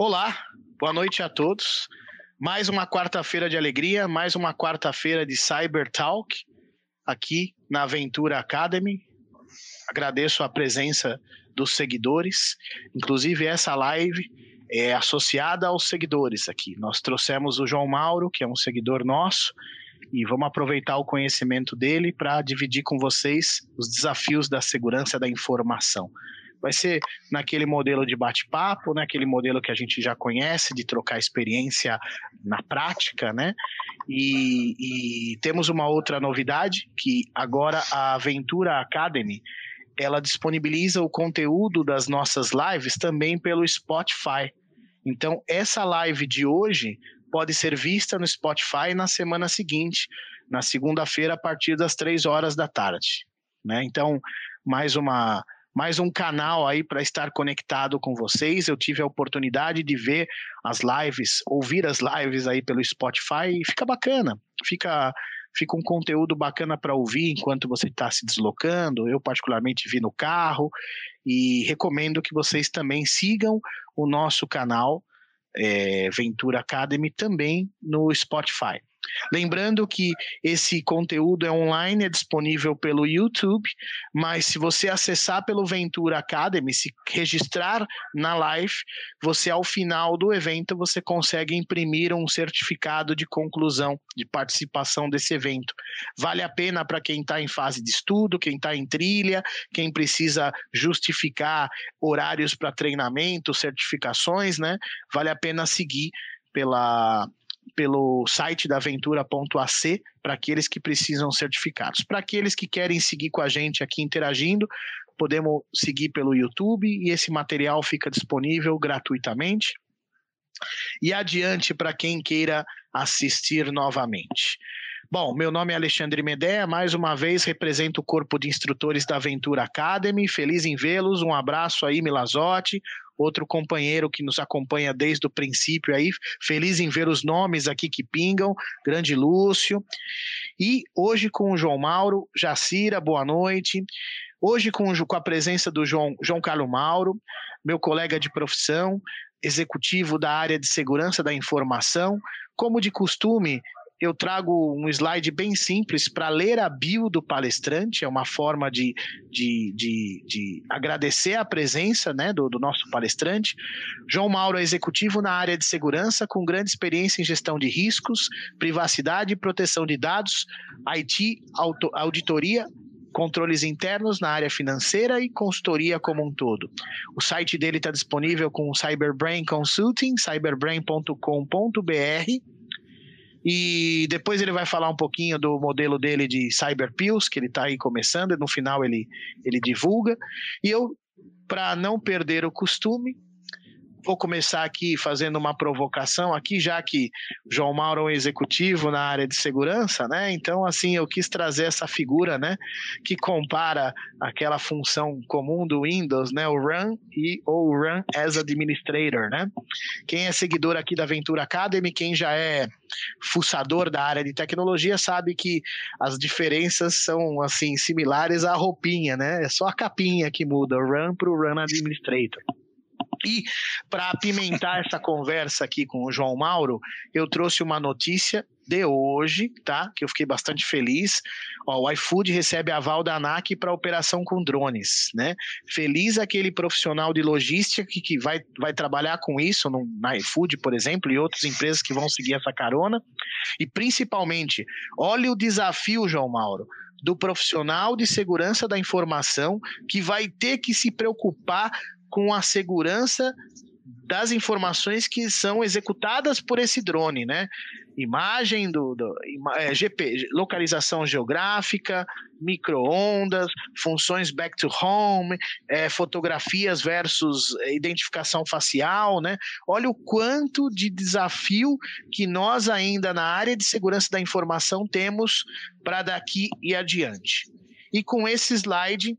Olá, boa noite a todos. Mais uma quarta-feira de alegria, mais uma quarta-feira de Cyber Talk aqui na Aventura Academy. Agradeço a presença dos seguidores, inclusive essa live é associada aos seguidores aqui. Nós trouxemos o João Mauro, que é um seguidor nosso, e vamos aproveitar o conhecimento dele para dividir com vocês os desafios da segurança da informação. Vai ser naquele modelo de bate-papo, naquele né? modelo que a gente já conhece, de trocar experiência na prática, né? E, e temos uma outra novidade, que agora a Aventura Academy, ela disponibiliza o conteúdo das nossas lives também pelo Spotify. Então, essa live de hoje pode ser vista no Spotify na semana seguinte, na segunda-feira, a partir das três horas da tarde. Né? Então, mais uma mais um canal aí para estar conectado com vocês. Eu tive a oportunidade de ver as lives, ouvir as lives aí pelo Spotify e fica bacana. Fica fica um conteúdo bacana para ouvir enquanto você está se deslocando. Eu particularmente vi no carro e recomendo que vocês também sigam o nosso canal é, Ventura Academy também no Spotify. Lembrando que esse conteúdo é online, é disponível pelo YouTube, mas se você acessar pelo Ventura Academy, se registrar na live, você ao final do evento você consegue imprimir um certificado de conclusão de participação desse evento. Vale a pena para quem está em fase de estudo, quem está em trilha, quem precisa justificar horários para treinamento, certificações, né? Vale a pena seguir pela pelo site da aventura.ac para aqueles que precisam certificados. Para aqueles que querem seguir com a gente aqui interagindo, podemos seguir pelo YouTube e esse material fica disponível gratuitamente. E adiante para quem queira assistir novamente. Bom, meu nome é Alexandre Medea, mais uma vez represento o corpo de instrutores da Aventura Academy. Feliz em vê-los. Um abraço aí, Milazotti, outro companheiro que nos acompanha desde o princípio aí. Feliz em ver os nomes aqui que pingam. Grande Lúcio. E hoje com o João Mauro, Jacira, boa noite. Hoje com, com a presença do João, João Carlos Mauro, meu colega de profissão, executivo da área de segurança da informação. Como de costume, eu trago um slide bem simples para ler a bio do palestrante, é uma forma de, de, de, de agradecer a presença né, do, do, nosso palestrante. João Mauro é executivo na área de segurança, com grande experiência em gestão de riscos, privacidade e proteção de dados, IT, auto, auditoria, controles internos na área financeira e consultoria como um todo. O site dele está disponível com o Cyberbrain Consulting, cyberbrain.com.br e depois ele vai falar um pouquinho do modelo dele de Cyber Pills, que ele está aí começando, e no final ele, ele divulga. E eu, para não perder o costume, vou começar aqui fazendo uma provocação aqui, já que o João Mauro é um executivo na área de segurança, né? Então, assim, eu quis trazer essa figura, né? Que compara aquela função comum do Windows, né? O Run e ou Run as Administrator, né? Quem é seguidor aqui da Ventura Academy, quem já é fuçador da área de tecnologia, sabe que as diferenças são, assim, similares à roupinha, né? É só a capinha que muda, o Run para o Run Administrator. E para apimentar essa conversa aqui com o João Mauro, eu trouxe uma notícia de hoje, tá? Que eu fiquei bastante feliz. Ó, o iFood recebe aval da ANAC para operação com drones, né? Feliz aquele profissional de logística que, que vai, vai trabalhar com isso no, na iFood, por exemplo, e outras empresas que vão seguir essa carona. E principalmente, olha o desafio, João Mauro do profissional de segurança da informação que vai ter que se preocupar com a segurança das informações que são executadas por esse drone, né? Imagem do, do é, GP, localização geográfica, microondas, funções back to home, é, fotografias versus identificação facial, né? Olha o quanto de desafio que nós ainda na área de segurança da informação temos para daqui e adiante. E com esse slide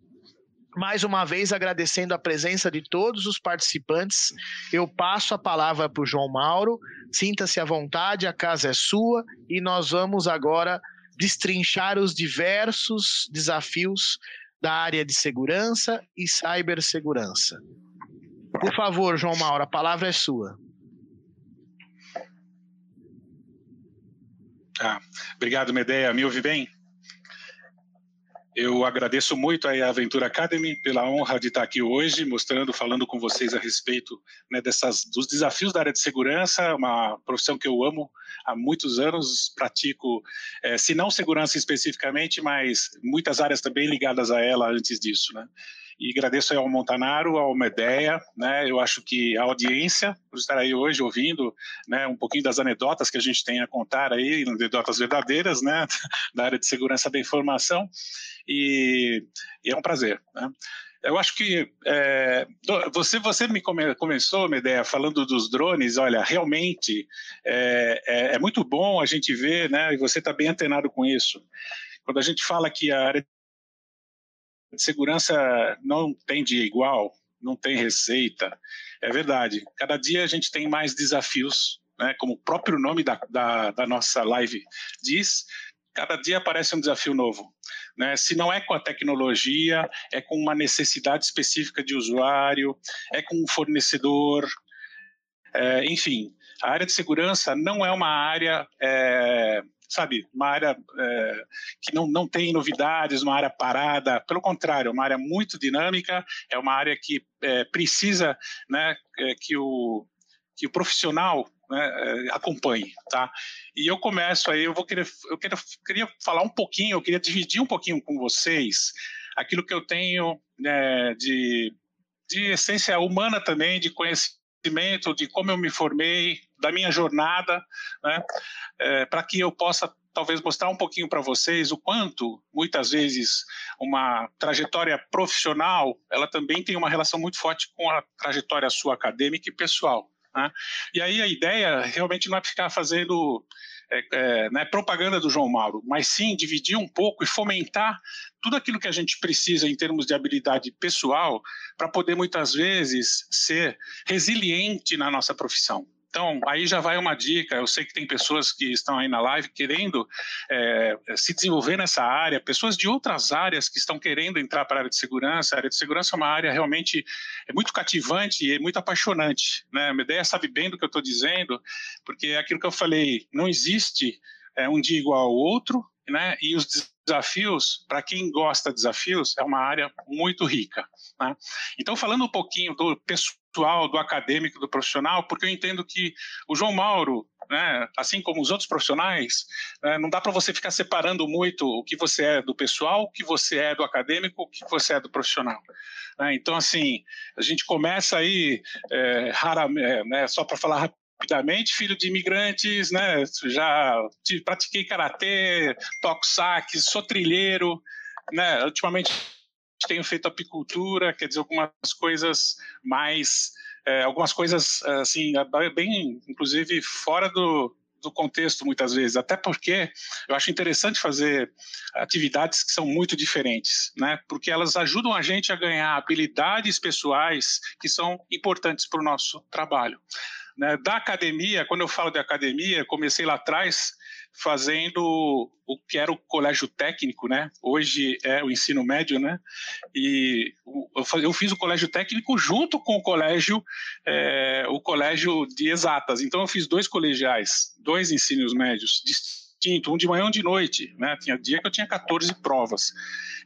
mais uma vez agradecendo a presença de todos os participantes, eu passo a palavra para o João Mauro. Sinta-se à vontade, a casa é sua e nós vamos agora destrinchar os diversos desafios da área de segurança e cibersegurança. Por favor, João Mauro, a palavra é sua. Ah, obrigado, Medeia. Me ouve bem? Eu agradeço muito a Aventura Academy pela honra de estar aqui hoje, mostrando, falando com vocês a respeito né, dessas, dos desafios da área de segurança, uma profissão que eu amo há muitos anos, pratico, é, se não segurança especificamente, mas muitas áreas também ligadas a ela antes disso. Né? E agradeço ao Montanaro, ao Medeia, né? Eu acho que a audiência, por estar aí hoje ouvindo, né, um pouquinho das anedotas que a gente tem a contar aí, anedotas verdadeiras, né, da área de segurança da informação, e, e é um prazer, né? Eu acho que é, você, você me come, começou, Medeia, falando dos drones. Olha, realmente é, é, é, muito bom a gente ver, né? E você está bem antenado com isso. Quando a gente fala que a área segurança não tem dia igual, não tem receita. É verdade. Cada dia a gente tem mais desafios, né? como o próprio nome da, da, da nossa live diz, cada dia aparece um desafio novo. Né? Se não é com a tecnologia, é com uma necessidade específica de usuário, é com um fornecedor, é, enfim. A área de segurança não é uma área é, sabe, uma área é, que não, não tem novidades, uma área parada, pelo contrário, é uma área muito dinâmica, é uma área que é, precisa né, é, que, o, que o profissional né, é, acompanhe, tá? E eu começo aí, eu vou querer, eu queria, queria falar um pouquinho, eu queria dividir um pouquinho com vocês aquilo que eu tenho né, de, de essência humana também, de conhecimento, de como eu me formei, da minha jornada, né, é, para que eu possa talvez mostrar um pouquinho para vocês o quanto muitas vezes uma trajetória profissional ela também tem uma relação muito forte com a trajetória sua acadêmica e pessoal. Né? E aí a ideia realmente não é ficar fazendo é, né, propaganda do João Mauro, mas sim dividir um pouco e fomentar tudo aquilo que a gente precisa em termos de habilidade pessoal para poder muitas vezes ser resiliente na nossa profissão. Então, aí já vai uma dica. Eu sei que tem pessoas que estão aí na live querendo é, se desenvolver nessa área, pessoas de outras áreas que estão querendo entrar para a área de segurança. A área de segurança é uma área realmente é muito cativante e é muito apaixonante. Né? A minha ideia sabe bem do que eu estou dizendo, porque é aquilo que eu falei: não existe é, um dia igual ao outro, né? E os desafios, para quem gosta de desafios, é uma área muito rica. Né? Então, falando um pouquinho do pessoal, do acadêmico, do profissional, porque eu entendo que o João Mauro, né, assim como os outros profissionais, né, não dá para você ficar separando muito o que você é do pessoal, o que você é do acadêmico, o que você é do profissional. Né? Então, assim, a gente começa aí, é, raramente, é, né, só para falar rapidamente, filho de imigrantes, né? Já pratiquei karatê, toco saque, sou trilheiro, né? Ultimamente tenho feito apicultura, quer dizer, algumas coisas mais, é, algumas coisas assim, bem, inclusive fora do, do contexto muitas vezes, até porque eu acho interessante fazer atividades que são muito diferentes, né? Porque elas ajudam a gente a ganhar habilidades pessoais que são importantes para o nosso trabalho. Né? Da academia, quando eu falo de academia, comecei lá atrás fazendo o que era o colégio técnico, né? Hoje é o ensino médio, né? E eu fiz o colégio técnico junto com o colégio, é, o colégio de exatas. Então eu fiz dois colegiais, dois ensinos médios distintos, um de manhã e um de noite, né? Tinha dia que eu tinha 14 provas.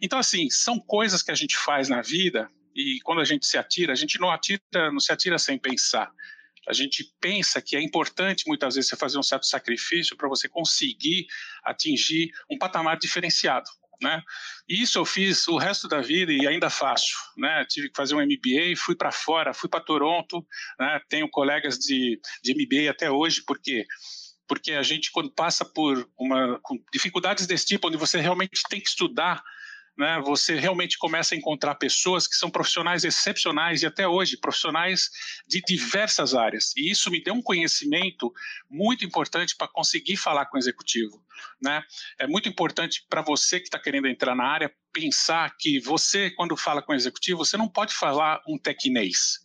Então assim, são coisas que a gente faz na vida e quando a gente se atira, a gente não atira, não se atira sem pensar a gente pensa que é importante muitas vezes você fazer um certo sacrifício para você conseguir atingir um patamar diferenciado. Né? Isso eu fiz o resto da vida e ainda faço. Né? Tive que fazer um MBA, fui para fora, fui para Toronto, né? tenho colegas de, de MBA até hoje, porque porque a gente quando passa por uma dificuldades desse tipo, onde você realmente tem que estudar né, você realmente começa a encontrar pessoas que são profissionais excepcionais e até hoje profissionais de diversas áreas. E isso me deu um conhecimento muito importante para conseguir falar com o executivo. Né? É muito importante para você que está querendo entrar na área pensar que você, quando fala com o executivo, você não pode falar um tecnês.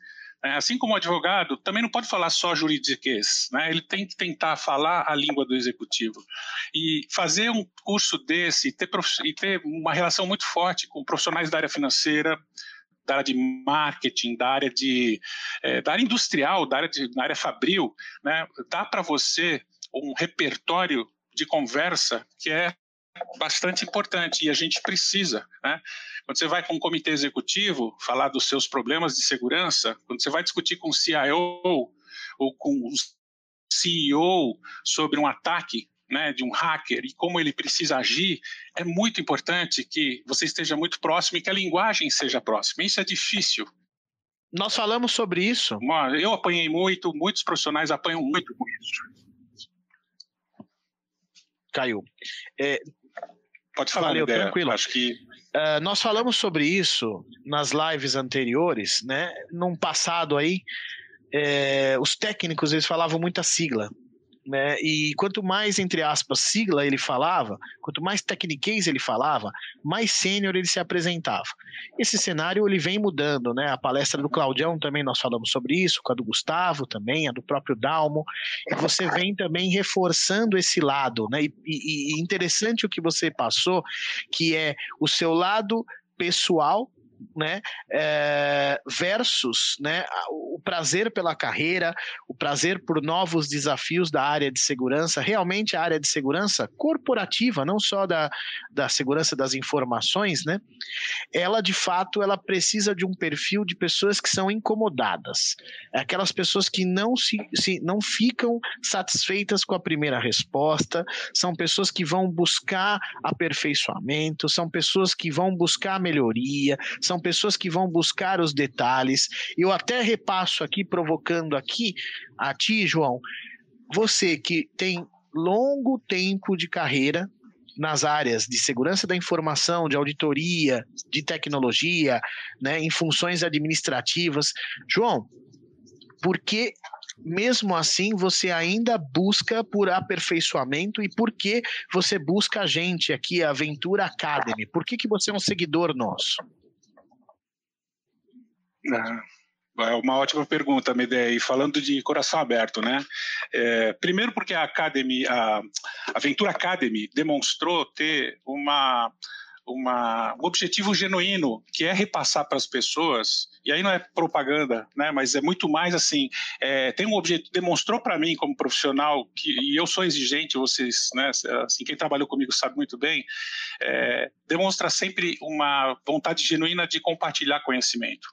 É, assim como o advogado, também não pode falar só juridiquês, né? ele tem que tentar falar a língua do executivo. E fazer um curso desse ter, e ter uma relação muito forte com profissionais da área financeira, da área de marketing, da área de é, da área industrial, da área de, da área fabril, né? dá para você um repertório de conversa que é bastante importante e a gente precisa. Né? Quando você vai com um comitê executivo falar dos seus problemas de segurança, quando você vai discutir com o CIO ou com o CEO sobre um ataque né, de um hacker e como ele precisa agir, é muito importante que você esteja muito próximo e que a linguagem seja próxima. Isso é difícil. Nós falamos sobre isso. Eu apanhei muito, muitos profissionais apanham muito com isso. Caiu. É, Pode falar, Valeu, ideia. tranquilo. Acho que Uh, nós falamos sobre isso nas lives anteriores, né? Num passado aí, é, os técnicos eles falavam muita sigla. Né? E quanto mais, entre aspas, sigla ele falava, quanto mais tecniquez ele falava, mais sênior ele se apresentava. Esse cenário ele vem mudando, né? A palestra do Claudião também nós falamos sobre isso, com a do Gustavo também, a do próprio Dalmo, e você vem também reforçando esse lado, né? E, e, e interessante o que você passou, que é o seu lado pessoal né, é, versus né, o prazer pela carreira, o prazer por novos desafios da área de segurança, realmente a área de segurança corporativa, não só da, da segurança das informações, né, ela de fato ela precisa de um perfil de pessoas que são incomodadas, aquelas pessoas que não se, se não ficam satisfeitas com a primeira resposta, são pessoas que vão buscar aperfeiçoamento, são pessoas que vão buscar melhoria, são pessoas que vão buscar os detalhes. Eu até repasso aqui, provocando aqui a ti, João, você que tem longo tempo de carreira nas áreas de segurança da informação, de auditoria, de tecnologia, né, em funções administrativas. João, por que mesmo assim você ainda busca por aperfeiçoamento e por que você busca a gente aqui, a Aventura Academy? Por que, que você é um seguidor nosso? É uma ótima pergunta, Medei. E falando de coração aberto, né? É, primeiro porque a Academy, a Aventura Academy demonstrou ter uma, uma, um objetivo genuíno, que é repassar para as pessoas, e aí não é propaganda, né, mas é muito mais assim, é, tem um objetivo, demonstrou para mim como profissional, que, e eu sou exigente, vocês, né, assim, quem trabalhou comigo sabe muito bem, é, demonstra sempre uma vontade genuína de compartilhar conhecimento.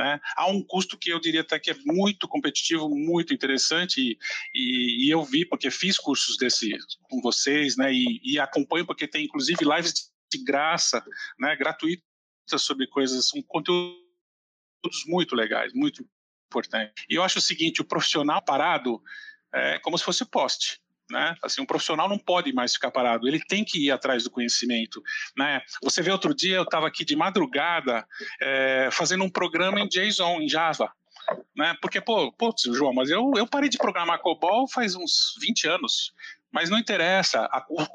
Né? Um custo que eu diria até que é muito competitivo, muito interessante, e, e, e eu vi, porque fiz cursos desse com vocês, né? E, e, acompanho, porque tem inclusive lives de graça, né? gratuitas sobre coisas, um conteúdos muito legais, muito importante. E eu acho o seguinte: o profissional parado é como se fosse poste. Né? Assim, um profissional não pode mais ficar parado, ele tem que ir atrás do conhecimento. Né? Você vê, outro dia eu estava aqui de madrugada é, fazendo um programa em JSON, em Java. Né? Porque, pô, putz, João, mas eu, eu parei de programar COBOL faz uns 20 anos, mas não interessa, a, o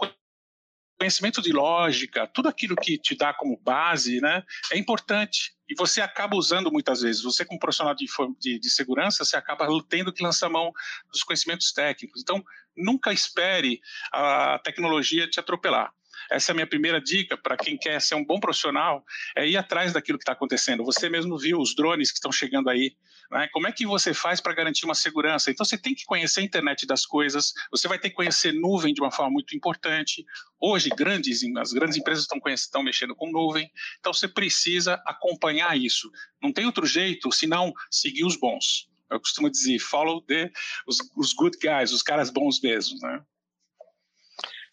conhecimento de lógica, tudo aquilo que te dá como base, né, é importante. E você acaba usando muitas vezes. Você, como profissional de, de, de, segurança, você acaba tendo que lançar mão dos conhecimentos técnicos. Então, nunca espere a tecnologia te atropelar. Essa é a minha primeira dica para quem quer ser um bom profissional, é ir atrás daquilo que está acontecendo. Você mesmo viu os drones que estão chegando aí. Né? Como é que você faz para garantir uma segurança? Então você tem que conhecer a internet das coisas, você vai ter que conhecer nuvem de uma forma muito importante. Hoje, grandes, as grandes empresas estão, estão mexendo com nuvem, então você precisa acompanhar isso. Não tem outro jeito senão seguir os bons. Eu costumo dizer, follow the, os, os good guys, os caras bons mesmo, né?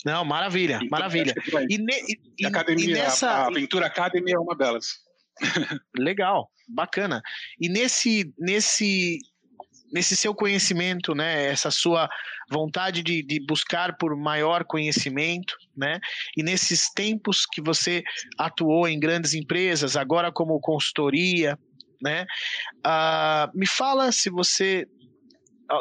Não, maravilha, maravilha. E, ne, e, academia, e nessa... A Aventura Academy é uma delas. Legal, bacana. E nesse, nesse, nesse seu conhecimento, né, essa sua vontade de, de buscar por maior conhecimento, né, e nesses tempos que você atuou em grandes empresas, agora como consultoria, né, uh, me fala se você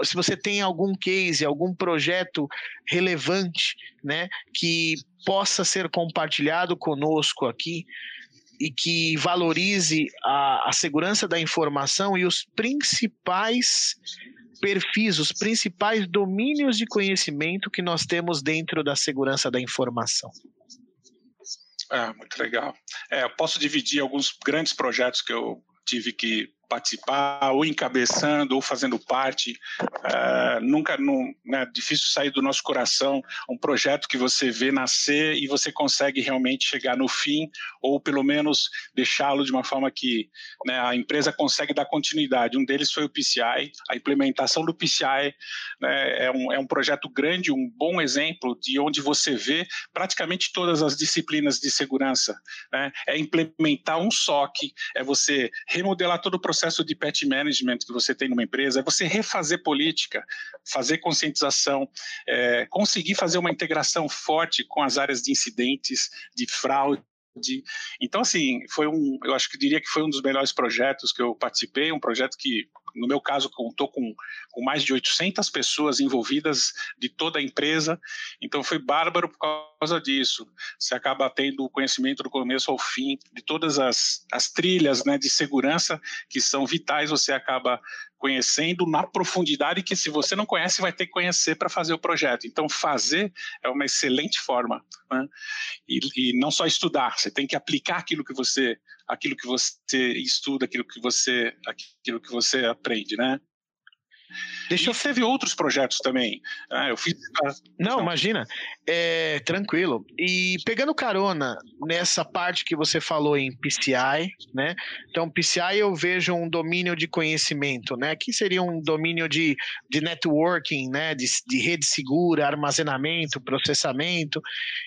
se você tem algum case, algum projeto relevante, né, que possa ser compartilhado conosco aqui e que valorize a, a segurança da informação e os principais perfis, os principais domínios de conhecimento que nós temos dentro da segurança da informação. É, muito legal. É, eu posso dividir alguns grandes projetos que eu tive que participar, ou encabeçando, ou fazendo parte. Uh, nunca, não, né, difícil sair do nosso coração um projeto que você vê nascer e você consegue realmente chegar no fim, ou pelo menos deixá-lo de uma forma que né, a empresa consegue dar continuidade. Um deles foi o PCI, a implementação do PCI né, é, um, é um projeto grande, um bom exemplo de onde você vê praticamente todas as disciplinas de segurança. Né? É implementar um SOC, é você remodelar todo o processo processo de patch management que você tem numa empresa, é você refazer política, fazer conscientização, é, conseguir fazer uma integração forte com as áreas de incidentes, de fraude, de... Então, assim, foi um, eu acho que diria que foi um dos melhores projetos que eu participei, um projeto que, no meu caso, contou com, com mais de 800 pessoas envolvidas de toda a empresa, então foi bárbaro por causa disso. Você acaba tendo o conhecimento do começo ao fim de todas as, as trilhas né, de segurança que são vitais, você acaba conhecendo na profundidade que se você não conhece vai ter que conhecer para fazer o projeto. Então fazer é uma excelente forma, né? e, e, não só estudar, você tem que aplicar aquilo que você, aquilo que você estuda, aquilo que você, aquilo que você aprende, né? Deixa eu... teve outros projetos também. Ah, eu fiz. Não, imagina. É, tranquilo. E pegando carona nessa parte que você falou em PCI, né? Então, PCI eu vejo um domínio de conhecimento, né? Que seria um domínio de, de networking, né? De, de rede segura, armazenamento, processamento.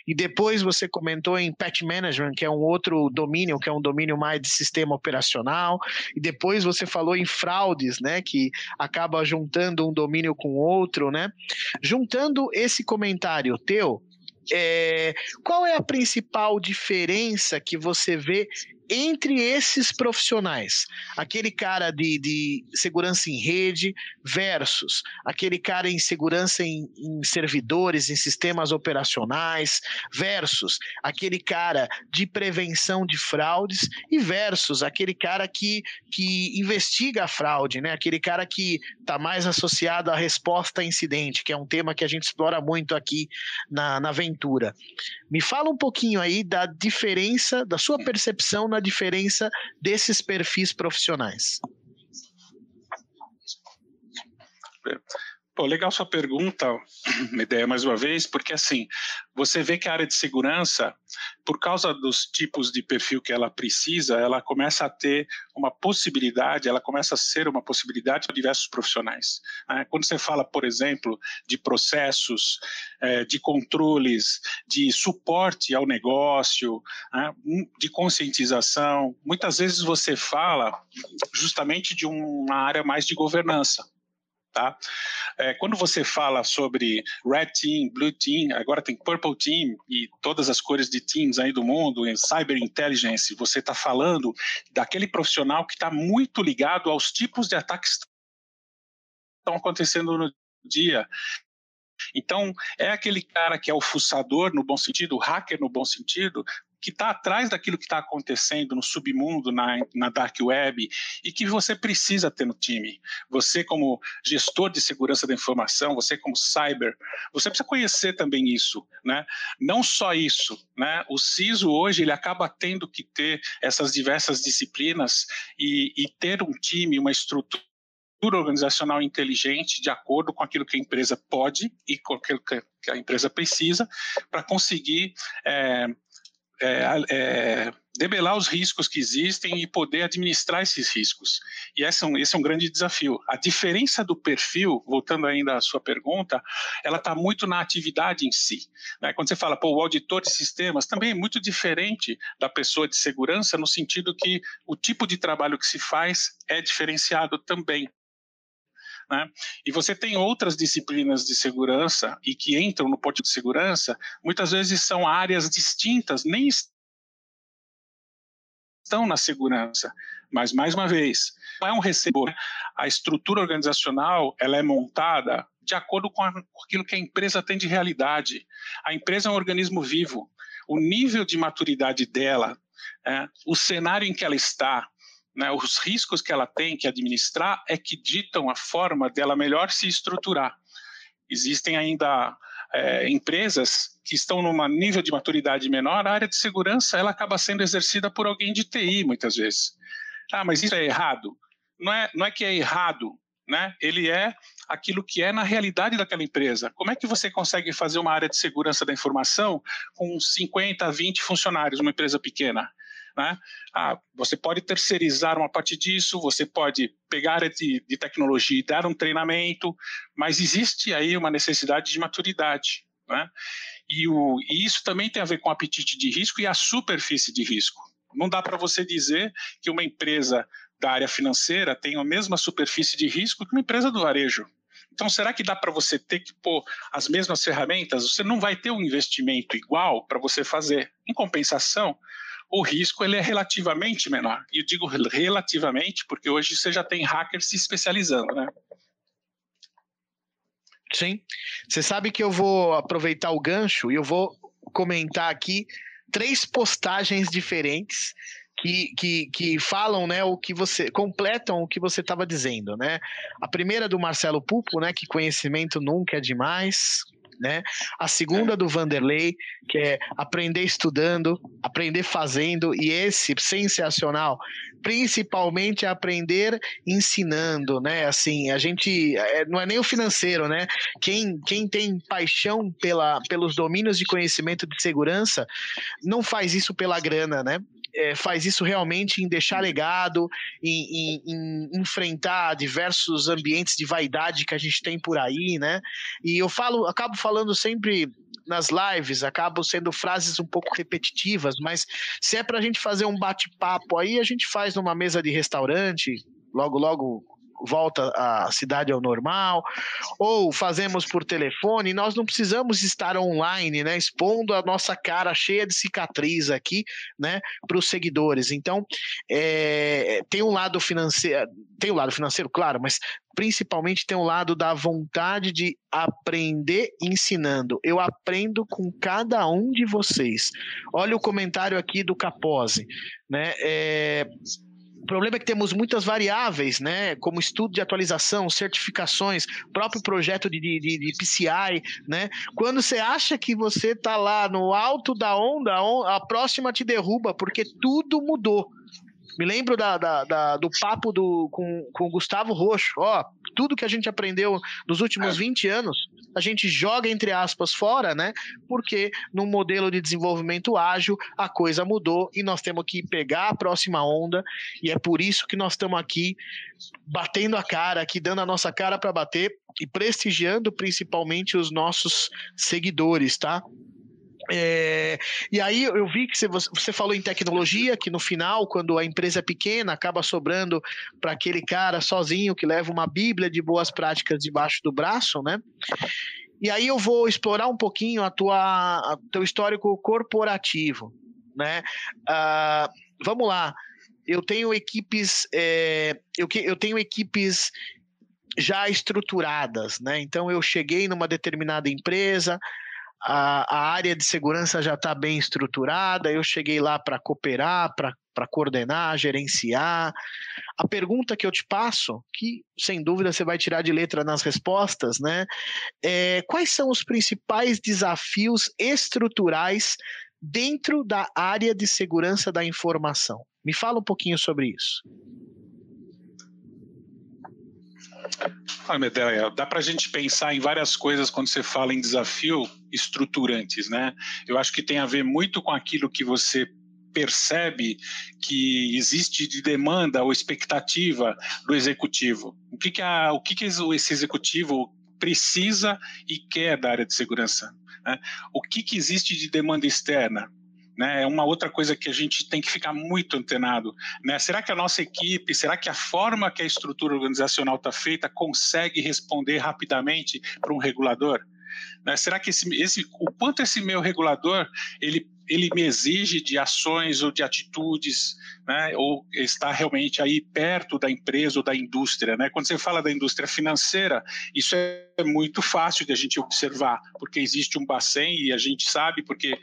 E depois você comentou em patch management, que é um outro domínio, que é um domínio mais de sistema operacional. E depois você falou em fraudes, né? Que acaba juntando um domínio com outro, né? Juntando esse comentário teu, é, qual é a principal diferença que você vê entre esses profissionais, aquele cara de, de segurança em rede versus aquele cara em segurança em, em, servidores, em sistemas operacionais, versus aquele cara de prevenção de fraudes e versus aquele cara que, que investiga a fraude, né? aquele cara que está mais associado à resposta a incidente, que é um tema que a gente explora muito aqui na, na Ventura. Me fala um pouquinho aí da diferença, da sua percepção na diferença desses perfis profissionais. Pô, legal sua pergunta, ideia mais uma vez, porque assim, você vê que a área de segurança, por causa dos tipos de perfil que ela precisa, ela começa a ter uma possibilidade, ela começa a ser uma possibilidade para diversos profissionais. Né? Quando você fala, por exemplo, de processos, é, de controles, de suporte ao negócio, né? de conscientização, muitas vezes você fala justamente de uma área mais de governança. Tá? É, quando você fala sobre Red Team, Blue Team, agora tem Purple Team e todas as cores de teams aí do mundo, em Cyber Intelligence, você está falando daquele profissional que está muito ligado aos tipos de ataques que estão acontecendo no dia. Então, é aquele cara que é o fuçador no bom sentido, o hacker no bom sentido, que está atrás daquilo que está acontecendo no submundo, na, na dark web, e que você precisa ter no time. Você, como gestor de segurança da informação, você, como cyber, você precisa conhecer também isso. Né? Não só isso. Né? O CISO hoje ele acaba tendo que ter essas diversas disciplinas e, e ter um time, uma estrutura organizacional inteligente de acordo com aquilo que a empresa pode e com aquilo que a empresa precisa para conseguir é, é, é, debelar os riscos que existem e poder administrar esses riscos. E esse é, um, esse é um grande desafio. A diferença do perfil, voltando ainda à sua pergunta, ela está muito na atividade em si. Né? Quando você fala, pô, o auditor de sistemas também é muito diferente da pessoa de segurança, no sentido que o tipo de trabalho que se faz é diferenciado também. Né? E você tem outras disciplinas de segurança e que entram no porte de segurança, muitas vezes são áreas distintas, nem estão na segurança. Mas, mais uma vez, não é um recebo. A estrutura organizacional ela é montada de acordo com, com aquilo que a empresa tem de realidade. A empresa é um organismo vivo. O nível de maturidade dela, é, o cenário em que ela está, né, os riscos que ela tem que administrar é que ditam a forma dela melhor se estruturar. Existem ainda é, empresas que estão num nível de maturidade menor, a área de segurança ela acaba sendo exercida por alguém de TI muitas vezes. Ah, mas isso é errado? não é, não é que é errado, né? Ele é aquilo que é na realidade daquela empresa. Como é que você consegue fazer uma área de segurança da informação com 50, 20 funcionários, uma empresa pequena? Né? Ah, você pode terceirizar uma parte disso, você pode pegar a de, de tecnologia e dar um treinamento, mas existe aí uma necessidade de maturidade. Né? E, o, e isso também tem a ver com o apetite de risco e a superfície de risco. Não dá para você dizer que uma empresa da área financeira tem a mesma superfície de risco que uma empresa do varejo. Então, será que dá para você ter que pôr as mesmas ferramentas? Você não vai ter um investimento igual para você fazer. Em compensação, o risco ele é relativamente menor. E eu digo relativamente porque hoje você já tem hackers se especializando, né? Sim. Você sabe que eu vou aproveitar o gancho e eu vou comentar aqui três postagens diferentes que, que, que falam, né, o que você completam o que você estava dizendo, né? A primeira do Marcelo Pupo, né, que conhecimento nunca é demais, né? A segunda do Vanderlei, que é aprender estudando, aprender fazendo, e esse sensacional, principalmente aprender ensinando, né? Assim, a gente é, não é nem o financeiro, né? Quem, quem tem paixão pela, pelos domínios de conhecimento de segurança não faz isso pela grana, né? É, faz isso realmente em deixar legado, em, em, em, enfrentar diversos ambientes de vaidade que a gente tem por aí, né? E eu falo, acabo falando sempre nas lives, acabo sendo frases um pouco repetitivas, mas se é para a gente fazer um bate-papo aí, a gente faz numa mesa de restaurante, logo, logo volta a cidade ao normal, ou fazemos por telefone, nós não precisamos estar online, né, expondo a nossa cara cheia de cicatriz aqui, né, para os seguidores. Então, é, tem um lado financeiro, tem o um lado financeiro, claro, mas principalmente tem o um lado da vontade de aprender ensinando. Eu aprendo com cada um de vocês. Olha o comentário aqui do Capose, né? É, o problema é que temos muitas variáveis, né? Como estudo de atualização, certificações, próprio projeto de, de, de PCI, né? Quando você acha que você está lá no alto da onda, a próxima te derruba, porque tudo mudou. Me lembro da, da, da, do papo do, com, com o Gustavo Roxo. Ó, tudo que a gente aprendeu nos últimos 20 anos, a gente joga entre aspas fora, né? Porque no modelo de desenvolvimento ágil a coisa mudou e nós temos que pegar a próxima onda e é por isso que nós estamos aqui batendo a cara, aqui dando a nossa cara para bater e prestigiando principalmente os nossos seguidores, tá? É, e aí eu vi que você, falou em tecnologia, que no final, quando a empresa é pequena, acaba sobrando para aquele cara sozinho que leva uma bíblia de boas práticas debaixo do braço, né? E aí eu vou explorar um pouquinho a tua, a teu histórico corporativo, né? Uh, vamos lá. Eu tenho equipes, é, eu, eu tenho equipes já estruturadas, né? Então eu cheguei numa determinada empresa, a, a área de segurança já está bem estruturada, eu cheguei lá para cooperar, para coordenar, gerenciar. A pergunta que eu te passo, que sem dúvida você vai tirar de letra nas respostas, né? É, quais são os principais desafios estruturais dentro da área de segurança da informação? Me fala um pouquinho sobre isso. Ah, Medea, dá para a gente pensar em várias coisas quando você fala em desafio estruturantes, né? Eu acho que tem a ver muito com aquilo que você percebe que existe de demanda ou expectativa do executivo. O que, que, a, o que, que esse executivo precisa e quer da área de segurança? Né? O que, que existe de demanda externa? Né? É uma outra coisa que a gente tem que ficar muito antenado. Né? Será que a nossa equipe, será que a forma que a estrutura organizacional está feita consegue responder rapidamente para um regulador? Né? Será que esse, esse, o quanto esse meu regulador ele ele me exige de ações ou de atitudes, né, ou está realmente aí perto da empresa ou da indústria. Né? Quando você fala da indústria financeira, isso é muito fácil de a gente observar, porque existe um Bacen e a gente sabe, porque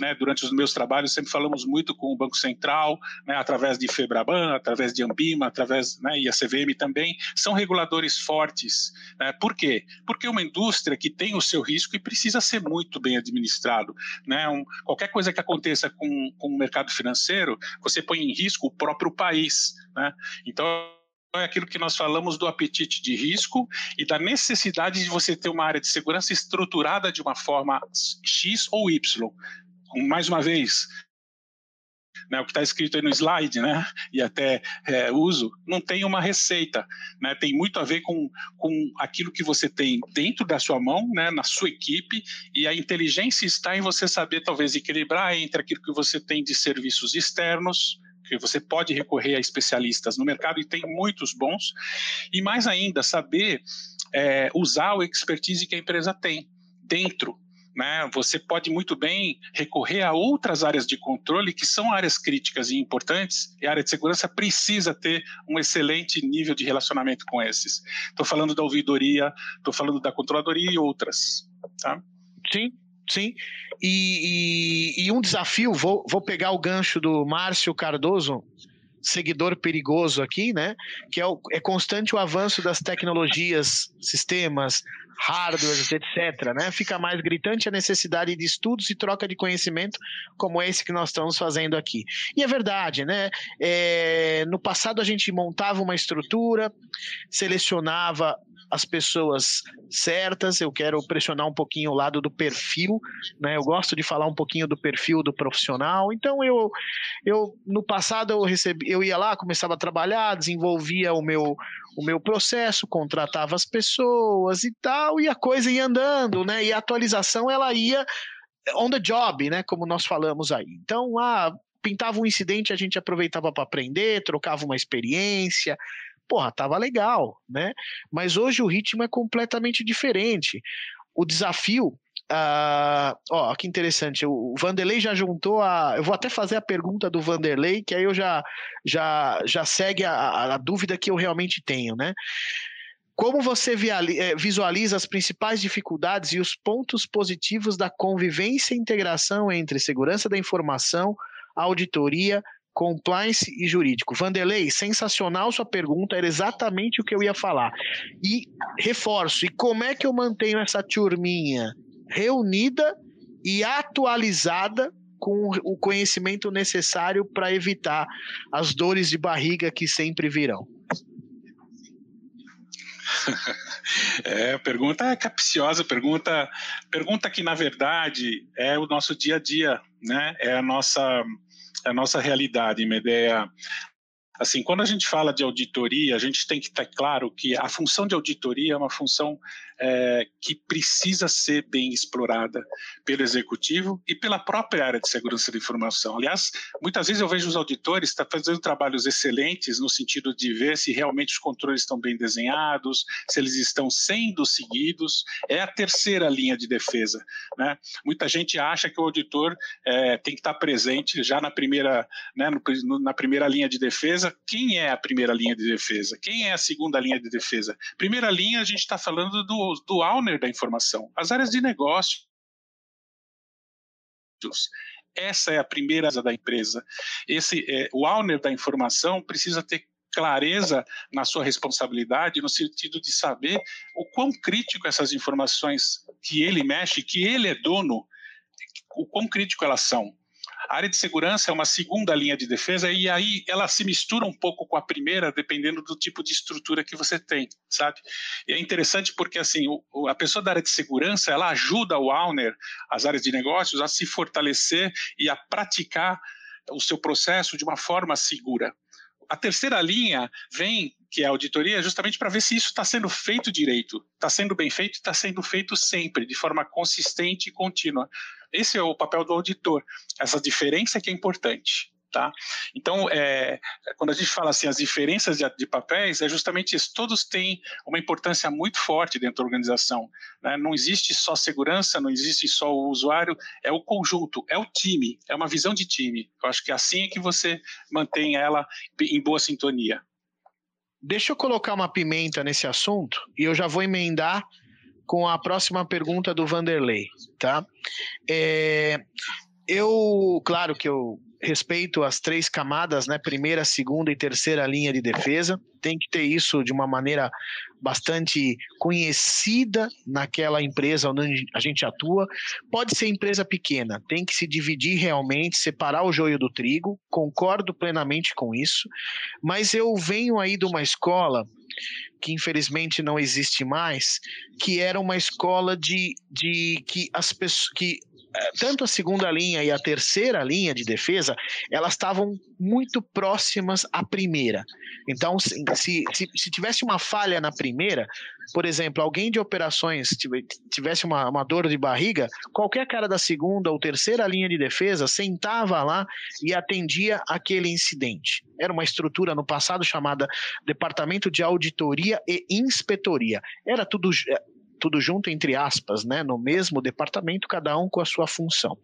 né, durante os meus trabalhos sempre falamos muito com o Banco Central, né, através de FEBRABAN, através de Ambima, através, né, e a CVM também, são reguladores fortes. Né? Por quê? Porque uma indústria que tem o seu risco e precisa ser muito bem administrado. Né? Um, qualquer coisa coisa que aconteça com, com o mercado financeiro, você põe em risco o próprio país. Né? Então, é aquilo que nós falamos do apetite de risco e da necessidade de você ter uma área de segurança estruturada de uma forma X ou Y. Mais uma vez, né, o que está escrito aí no slide, né, e até é, uso, não tem uma receita, né, tem muito a ver com, com aquilo que você tem dentro da sua mão, né, na sua equipe, e a inteligência está em você saber talvez equilibrar entre aquilo que você tem de serviços externos, que você pode recorrer a especialistas no mercado e tem muitos bons, e mais ainda, saber é, usar o expertise que a empresa tem dentro né, você pode muito bem recorrer a outras áreas de controle que são áreas críticas e importantes, e a área de segurança precisa ter um excelente nível de relacionamento com esses. Estou falando da ouvidoria, estou falando da controladoria e outras. Tá? Sim, sim. E, e, e um desafio, vou, vou pegar o gancho do Márcio Cardoso, seguidor perigoso aqui, né? Que é, o, é constante o avanço das tecnologias, sistemas, hardwares, etc. Né? Fica mais gritante a necessidade de estudos e troca de conhecimento, como esse que nós estamos fazendo aqui. E é verdade, né? É, no passado a gente montava uma estrutura, selecionava as pessoas certas, eu quero pressionar um pouquinho o lado do perfil, né? Eu gosto de falar um pouquinho do perfil do profissional. Então eu eu no passado eu recebi, eu ia lá, começava a trabalhar, desenvolvia o meu o meu processo, contratava as pessoas e tal, e a coisa ia andando, né? E a atualização ela ia on the job, né, como nós falamos aí. Então, ah, pintava um incidente, a gente aproveitava para aprender, trocava uma experiência, porra, tava legal, né? Mas hoje o ritmo é completamente diferente. O desafio Uh, ó, que interessante. O Vanderlei já juntou a. Eu vou até fazer a pergunta do Vanderlei, que aí eu já, já, já segue a, a dúvida que eu realmente tenho, né? Como você eh, visualiza as principais dificuldades e os pontos positivos da convivência e integração entre segurança da informação, auditoria, compliance e jurídico. Vanderlei, sensacional sua pergunta, era exatamente o que eu ia falar. E reforço, e como é que eu mantenho essa turminha reunida e atualizada com o conhecimento necessário para evitar as dores de barriga que sempre virão? É, pergunta é capciosa, pergunta, pergunta que na verdade é o nosso dia a dia, né? É a nossa a nossa realidade, Medeia. Assim, quando a gente fala de auditoria, a gente tem que estar claro que a função de auditoria é uma função é, que precisa ser bem explorada pelo executivo e pela própria área de segurança da informação. Aliás, muitas vezes eu vejo os auditores tá fazendo trabalhos excelentes no sentido de ver se realmente os controles estão bem desenhados, se eles estão sendo seguidos. É a terceira linha de defesa. Né? Muita gente acha que o auditor é, tem que estar presente já na primeira, né, no, na primeira linha de defesa. Quem é a primeira linha de defesa? Quem é a segunda linha de defesa? Primeira linha, a gente está falando do do, owner da informação, as áreas de negócio. Essa é a primeira da empresa. Esse, é, o owner da informação precisa ter clareza na sua responsabilidade, no sentido de saber o quão crítico essas informações que ele mexe, que ele é dono, o quão crítico elas são. A área de segurança é uma segunda linha de defesa e aí ela se mistura um pouco com a primeira, dependendo do tipo de estrutura que você tem, sabe? E é interessante porque assim, o, a pessoa da área de segurança, ela ajuda o owner, as áreas de negócios, a se fortalecer e a praticar o seu processo de uma forma segura. A terceira linha vem, que é a auditoria, justamente para ver se isso está sendo feito direito, está sendo bem feito e está sendo feito sempre, de forma consistente e contínua. Esse é o papel do auditor, essa diferença que é importante. Tá? Então, é, quando a gente fala assim, as diferenças de, de, papéis, é justamente isso. Todos têm uma importância muito forte dentro da organização. Né? Não existe só segurança, não existe só o usuário, é o conjunto, é o time, é uma visão de time. Eu acho que é assim é que você mantém ela em boa sintonia. Deixa eu colocar uma pimenta nesse assunto e eu já vou emendar com a próxima pergunta do Vanderlei, tá? É, eu, claro que eu respeito às três camadas, né? Primeira, segunda e terceira linha de defesa. Tem que ter isso de uma maneira bastante conhecida naquela empresa onde a gente atua. Pode ser empresa pequena, tem que se dividir realmente, separar o joio do trigo. Concordo plenamente com isso. Mas eu venho aí de uma escola que infelizmente não existe mais, que era uma escola de, de que as pessoas que tanto a segunda linha e a terceira linha de defesa, elas estavam muito próximas à primeira. Então, se, se, se, tivesse uma falha na primeira, por exemplo, alguém de operações tivesse uma, uma dor de barriga, qualquer cara da segunda ou terceira linha de defesa sentava lá e atendia aquele incidente. Era uma estrutura no passado chamada Departamento de Auditoria e Inspetoria. Era tudo tudo junto entre aspas, né, no mesmo departamento, cada um com a sua função.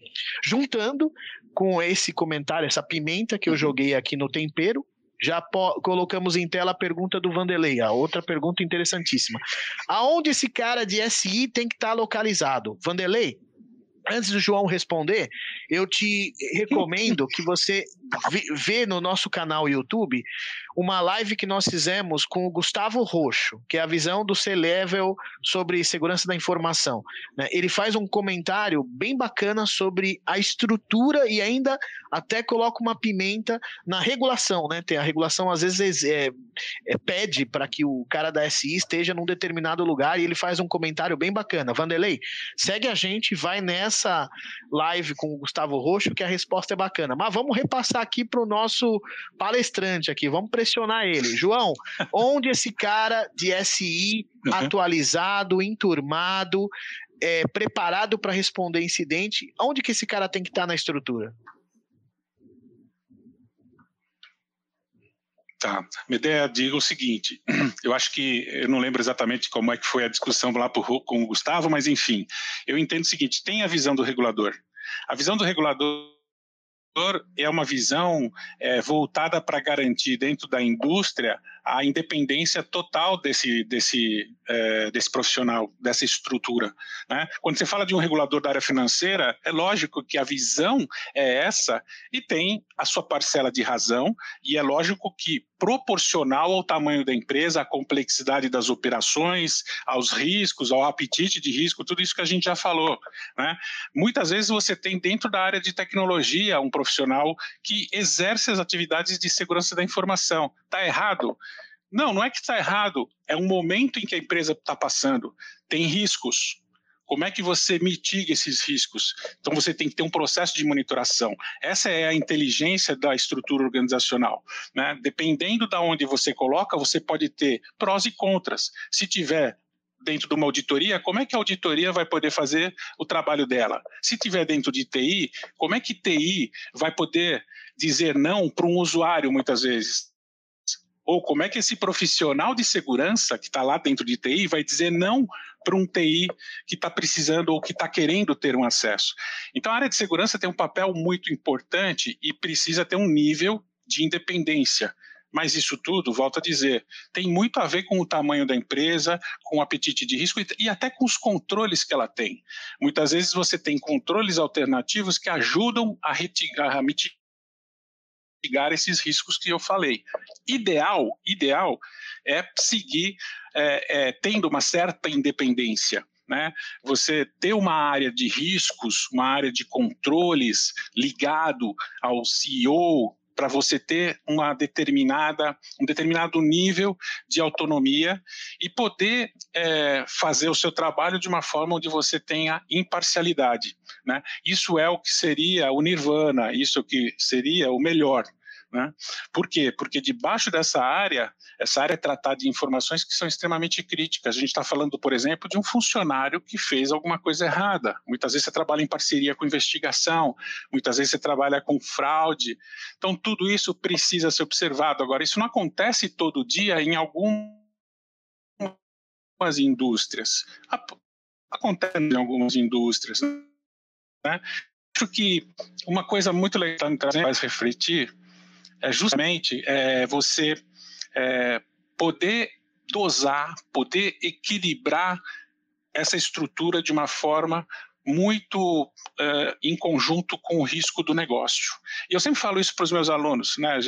Juntando com esse comentário, essa pimenta que eu joguei aqui no tempero, já colocamos em tela a pergunta do Vanderlei, a outra pergunta interessantíssima. Aonde esse cara de SI tem que estar tá localizado? Vanderlei, antes do João responder, eu te recomendo que você vê no nosso canal YouTube uma live que nós fizemos com o Gustavo Roxo, que é a visão do C-Level sobre segurança da informação. Né? Ele faz um comentário bem bacana sobre a estrutura e ainda até coloca uma pimenta na regulação. Né? Tem a regulação, às vezes, é, é, pede para que o cara da SI esteja num determinado lugar e ele faz um comentário bem bacana. Vanderlei, segue a gente, vai nessa live com o Gustavo Roxo, que a resposta é bacana. Mas vamos repassar aqui para o nosso palestrante aqui, vamos pressionar ele. João, onde esse cara de SI uhum. atualizado, enturmado, é, preparado para responder incidente, onde que esse cara tem que estar tá na estrutura? Tá. Minha ideia digo o seguinte: eu acho que eu não lembro exatamente como é que foi a discussão lá por, com o Gustavo, mas enfim, eu entendo o seguinte: tem a visão do regulador. A visão do regulador é uma visão é, voltada para garantir dentro da indústria a independência total desse, desse, é, desse profissional, dessa estrutura. Né? Quando você fala de um regulador da área financeira, é lógico que a visão é essa e tem a sua parcela de razão, e é lógico que proporcional ao tamanho da empresa, à complexidade das operações, aos riscos, ao apetite de risco, tudo isso que a gente já falou. Né? Muitas vezes você tem dentro da área de tecnologia um profissional que exerce as atividades de segurança da informação. Está errado? Não, não é que está errado. É um momento em que a empresa está passando. Tem riscos. Como é que você mitiga esses riscos? Então você tem que ter um processo de monitoração. Essa é a inteligência da estrutura organizacional. Né? Dependendo da de onde você coloca, você pode ter prós e contras. Se tiver dentro de uma auditoria, como é que a auditoria vai poder fazer o trabalho dela? Se tiver dentro de TI, como é que TI vai poder dizer não para um usuário muitas vezes? Ou como é que esse profissional de segurança que está lá dentro de TI vai dizer não para um TI que está precisando ou que está querendo ter um acesso? Então, a área de segurança tem um papel muito importante e precisa ter um nível de independência. Mas isso tudo, volto a dizer, tem muito a ver com o tamanho da empresa, com o apetite de risco e, até com os controles que ela tem. Muitas vezes você tem controles alternativos que ajudam a, a mitigar mitigar esses riscos que eu falei. Ideal, ideal é seguir é, é, tendo uma certa independência. Né? Você ter uma área de riscos, uma área de controles ligado ao CEO, para você ter uma determinada, um determinado nível de autonomia e poder é, fazer o seu trabalho de uma forma onde você tenha imparcialidade. Né? Isso é o que seria o nirvana, isso é que seria o melhor. Né? Por quê? Porque debaixo dessa área, essa área é tratada de informações que são extremamente críticas. A gente está falando, por exemplo, de um funcionário que fez alguma coisa errada. Muitas vezes você trabalha em parceria com investigação, muitas vezes você trabalha com fraude. Então, tudo isso precisa ser observado. Agora, isso não acontece todo dia em algumas indústrias. Acontece em algumas indústrias. Né? Acho que uma coisa muito legal que me faz refletir é justamente é, você é, poder dosar, poder equilibrar essa estrutura de uma forma muito uh, em conjunto com o risco do negócio. E eu sempre falo isso para os meus alunos, né?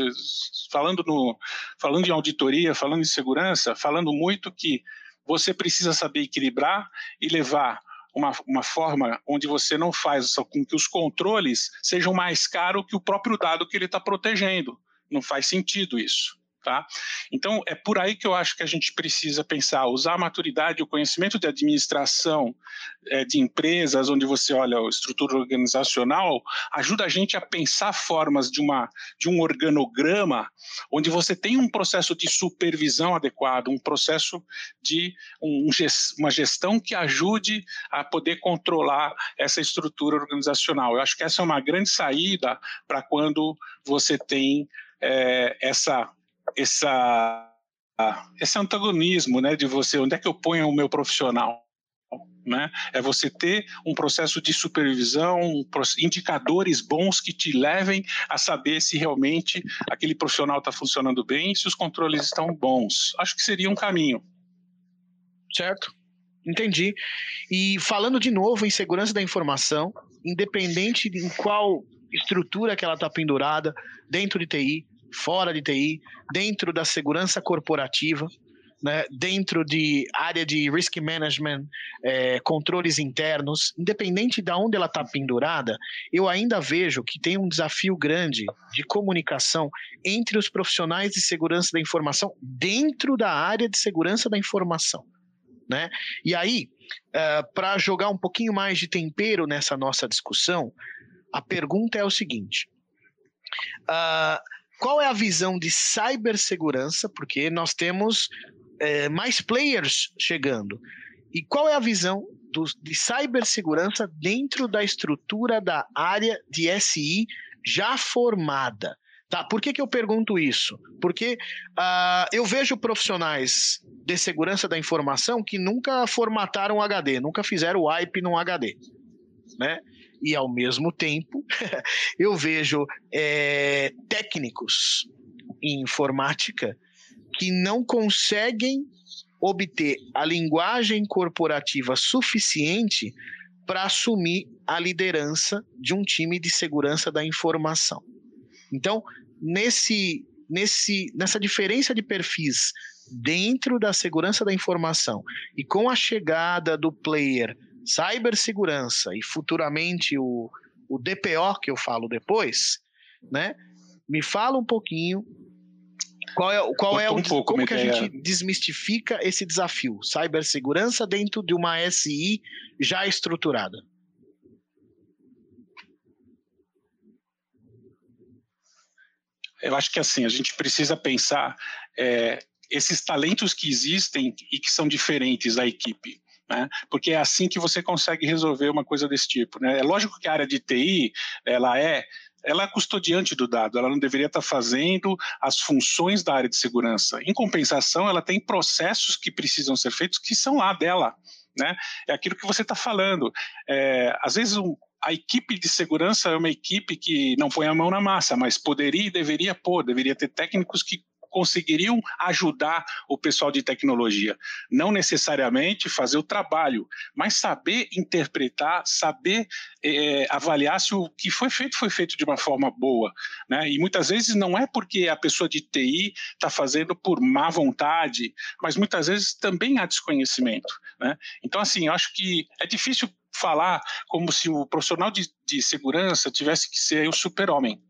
falando, no, falando em auditoria, falando em segurança, falando muito que você precisa saber equilibrar e levar uma, uma forma onde você não faz com que os controles sejam mais caros que o próprio dado que ele está protegendo. Não faz sentido isso. Tá? Então, é por aí que eu acho que a gente precisa pensar, usar a maturidade, o conhecimento de administração é, de empresas, onde você olha a estrutura organizacional, ajuda a gente a pensar formas de, uma, de um organograma onde você tem um processo de supervisão adequado, um processo de um, uma gestão que ajude a poder controlar essa estrutura organizacional. Eu acho que essa é uma grande saída para quando você tem é, essa essa, esse antagonismo né, de você, onde é que eu ponho o meu profissional? Né? É você ter um processo de supervisão, indicadores bons que te levem a saber se realmente aquele profissional está funcionando bem se os controles estão bons. Acho que seria um caminho. Certo. Entendi. E falando de novo em segurança da informação, independente de em qual estrutura que ela está pendurada, dentro de TI, fora de TI, dentro da segurança corporativa, né, dentro de área de risk management, é, controles internos, independente de onde ela está pendurada, eu ainda vejo que tem um desafio grande de comunicação entre os profissionais de segurança da informação dentro da área de segurança da informação. Né? E aí, uh, é, para jogar um pouquinho mais de tempero nessa nossa discussão, a pergunta é o seguinte: uh, qual é a visão de cibersegurança? Porque nós temos é, mais players chegando. E qual é a visão do, de cibersegurança dentro da estrutura da área de SI já formada? Tá? Por que, que eu pergunto isso? Porque uh, eu vejo profissionais de segurança da informação que nunca formataram HD, nunca fizeram wipe num HD. Né? E ao mesmo tempo eu vejo é, técnicos em informática que não conseguem obter a linguagem corporativa suficiente para assumir a liderança de um time de segurança da informação. Então, nesse, nesse, nessa diferença de perfis dentro da segurança da informação e com a chegada do player cibersegurança e futuramente o, o DPO, que eu falo depois, né? Me fala um pouquinho qual é, qual é o, um pouco, como que a gente desmistifica esse desafio? Cibersegurança dentro de uma SI já estruturada. Eu acho que assim, a gente precisa pensar é, esses talentos que existem e que são diferentes da equipe né? Porque é assim que você consegue resolver uma coisa desse tipo, né? É lógico que a área de TI, ela é ela é custodiante do dado, ela não deveria estar fazendo as funções da área de segurança. Em compensação, ela tem processos que precisam ser feitos que são lá dela. Né? É aquilo que você está falando. É, às vezes, um, a equipe de segurança é uma equipe que não põe a mão na massa, mas poderia e deveria pôr, deveria ter técnicos que conseguiriam ajudar o pessoal de tecnologia. Não necessariamente fazer o trabalho, mas saber interpretar, saber é, avaliar se o que foi feito foi feito de uma forma boa. Né? E muitas vezes não é porque a pessoa de TI está fazendo por má vontade, mas muitas vezes também há desconhecimento. Né? Então, assim, eu acho que é difícil falar como se o profissional de, de segurança tivesse que ser o super-homem.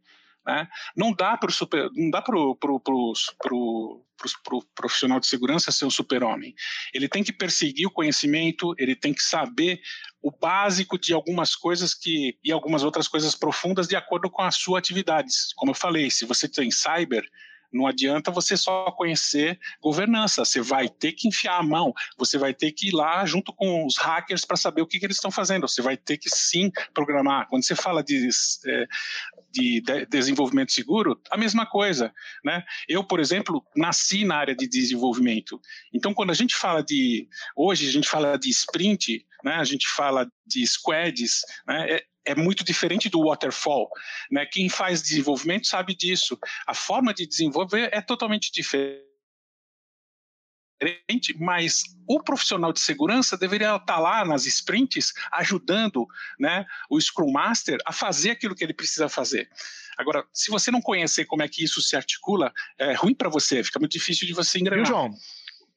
Né? Não dá para o não dá pro, pro, pro, pro, pro profissional de segurança ser um super-homem. Ele tem que perseguir o conhecimento, ele tem que saber o básico de algumas coisas que e algumas outras coisas profundas de acordo com a sua atividade. Como eu falei, se você tem cyber, não adianta você só conhecer governança, você vai ter que enfiar a mão, você vai ter que ir lá junto com os hackers para saber o que, que, eles estão fazendo, você vai ter que sim programar. Quando você fala de, é, de, de desenvolvimento seguro, a mesma coisa. Né? Eu, por exemplo, nasci na área de desenvolvimento. Então, quando a gente fala de. Hoje, a gente fala de sprint, né? a gente fala de squads, né? É, muito diferente do waterfall. Né? Quem faz desenvolvimento sabe disso. A forma de desenvolver é totalmente diferente diferente, mas o profissional de segurança deveria estar lá nas sprints ajudando né, o Scrum Master a fazer aquilo que ele precisa fazer. Agora, se você não conhecer como é que isso se articula, é ruim para você, fica muito difícil de você engrenar. Viu, João?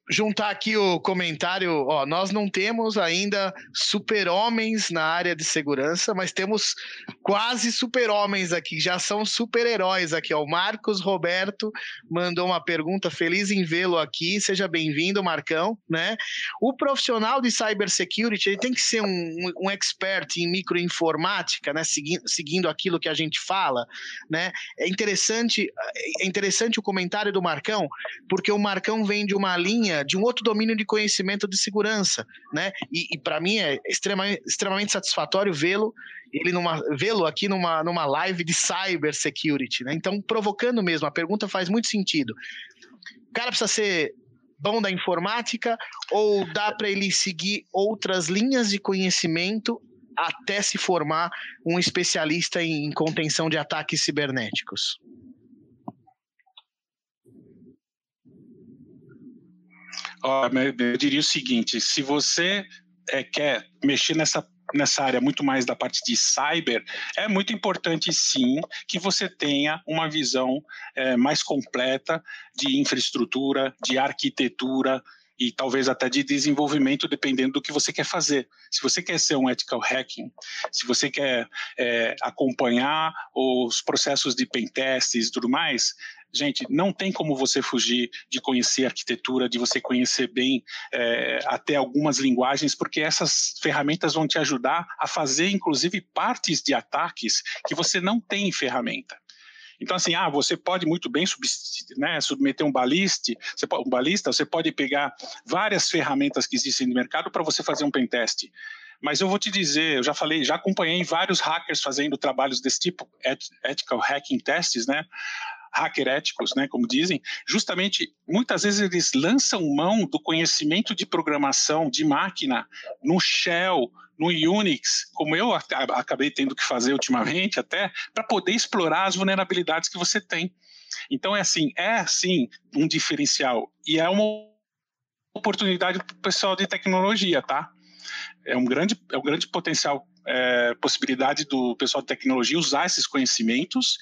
Juntar aqui o comentário, ó, nós não temos ainda super-homens na área de segurança, mas temos quase super-homens aqui, já são super-heróis aqui, ó. O Marcos Roberto mandou uma pergunta, feliz em vê-lo aqui, seja bem-vindo, Marcão, né? O profissional de cybersecurity, ele tem que ser um, um expert em microinformática, né, seguindo, aquilo que a gente fala, né? É interessante, é interessante o comentário do Marcão, porque o Marcão vem de uma linha de um outro domínio de conhecimento de segurança, né? E, e para mim é extremamente, extremamente satisfatório vê-lo ele numa vê-lo aqui numa, numa live de cyber security, né? Então, provocando mesmo, a pergunta faz muito sentido. O cara precisa ser bom da informática ou dá para ele seguir outras linhas de conhecimento até se formar um especialista em contenção de ataques cibernéticos? Eu diria o seguinte: se você é, quer mexer nessa nessa área muito mais da parte de cyber, é muito importante sim que você tenha uma visão é, mais completa de infraestrutura, de arquitetura e talvez até de desenvolvimento, dependendo do que você quer fazer. Se você quer ser um ethical hacking, se você quer é, acompanhar os processos de pentests e tudo mais, Gente, não tem como você fugir de conhecer arquitetura, de você conhecer bem é, até algumas linguagens, porque essas ferramentas vão te ajudar a fazer, inclusive, partes de ataques que você não tem em ferramenta. Então, assim, ah, você pode muito bem né, submeter um baliste, você pode, um balista, você pode pegar várias ferramentas que existem no mercado para você fazer um pentest. Mas eu vou te dizer, eu já falei, já acompanhei vários hackers fazendo trabalhos desse tipo, ethical hacking tests, né? Hacker éticos, né, como dizem, justamente muitas vezes eles lançam mão do conhecimento de programação de máquina no Shell, no Unix, como eu acabei tendo que fazer ultimamente até, para poder explorar as vulnerabilidades que você tem. Então é assim, é sim um diferencial e é uma oportunidade para o pessoal de tecnologia, tá? É um grande, é um grande potencial é, possibilidade do pessoal de tecnologia usar esses conhecimentos,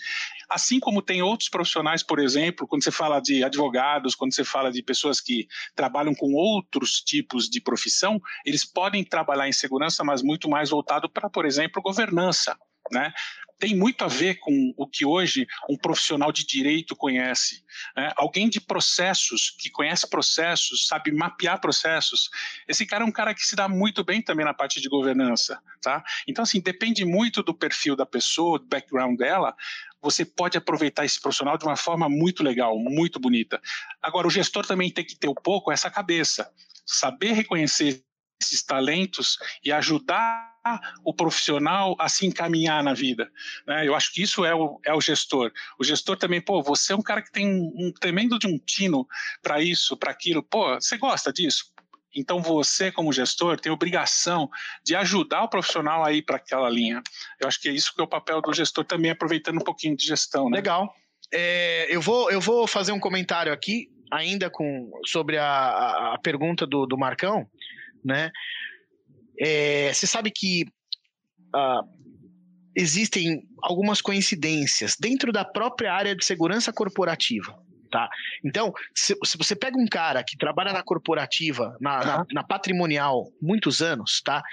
assim como tem outros profissionais, por exemplo, quando você fala de advogados, quando você fala de pessoas que trabalham com outros tipos de profissão, eles podem trabalhar em segurança, mas muito mais voltado para, por exemplo, governança. Né? Tem muito a ver com o que hoje um profissional de direito conhece. Né? Alguém de processos, que conhece processos, sabe mapear processos. Esse cara é um cara que se dá muito bem também na parte de governança. Tá? Então, assim, depende muito do perfil da pessoa, do background dela. Você pode aproveitar esse profissional de uma forma muito legal, muito bonita. Agora, o gestor também tem que ter um pouco essa cabeça, saber reconhecer esses talentos e ajudar o profissional a se encaminhar na vida. Né? Eu acho que isso é o, é o gestor. O gestor também, pô, você é um cara que tem um, tremendo de um tino para isso, para aquilo. Pô, você gosta disso? Então você, como gestor, tem obrigação de ajudar o profissional a ir para aquela linha. Eu acho que é isso que é o papel do gestor também, aproveitando um pouquinho de gestão. Né? Legal. É, eu, vou, eu vou fazer um comentário aqui, ainda com sobre a, a pergunta do, do Marcão né? É, você sabe que uh, existem algumas coincidências dentro da própria área de segurança corporativa. Tá? Então, se, se, você pega um cara que trabalha na corporativa, na, uhum. na, na, patrimonial, muitos anos, tá?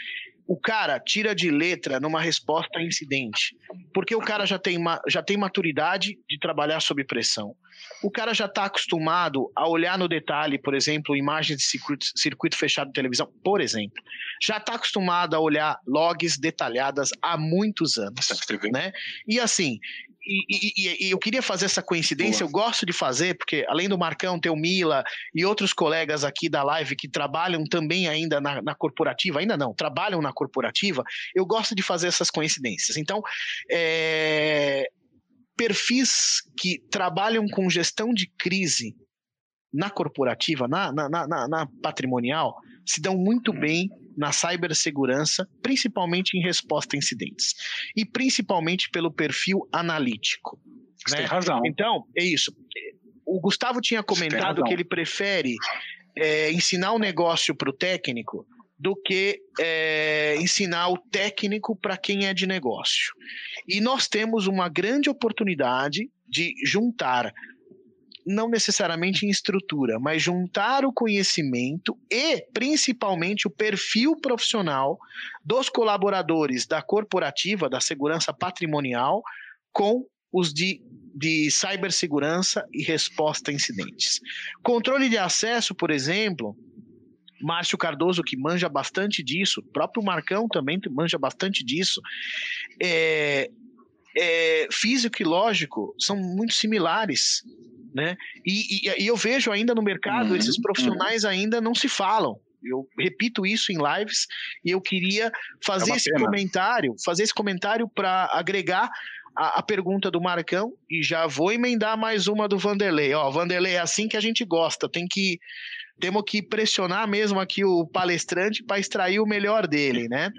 O cara tira de letra numa resposta a incidente, porque o cara já tem, já tem maturidade de trabalhar sob pressão. O cara já está acostumado a olhar no detalhe, por exemplo, imagens de circuito, circuito fechado de televisão, por exemplo. Já está acostumado a olhar logs detalhadas há muitos anos. Né? E assim, e, e, e, eu queria fazer essa coincidência, Boa. eu gosto de fazer, porque além do Marcão, tem o Mila e outros colegas aqui da live que trabalham também ainda na, na, corporativa, ainda não, trabalham na corporativa, eu gosto de fazer essas coincidências. Então, é, perfis que trabalham com gestão de crise na corporativa, na, na, na, na patrimonial, se dão muito bem na cibersegurança, principalmente em resposta a incidentes. E principalmente pelo perfil analítico. Você né? tem razão. Então, é isso. O Gustavo tinha comentado que ele prefere é, ensinar o negócio para o técnico do que é, ensinar o técnico para quem é de negócio. E nós temos uma grande oportunidade de juntar, não necessariamente em estrutura, mas juntar o conhecimento e principalmente o perfil profissional dos colaboradores da corporativa, da segurança patrimonial, com os de, de cibersegurança e resposta a incidentes. Controle de acesso, por exemplo, Márcio Cardoso, que manja bastante disso, próprio Marcão também manja bastante disso. É, é, físico e lógico são muito similares. Né? E, e, e eu vejo ainda no mercado, uhum, esses profissionais uhum. ainda não se falam. Eu repito isso em lives e eu queria fazer é esse pena. comentário, fazer esse comentário para agregar a, a, pergunta do Marcão e já vou emendar mais uma do Vanderlei. Ó, Vanderlei, é assim que a gente gosta, tem que temos que pressionar mesmo aqui o palestrante para extrair o melhor dele, né?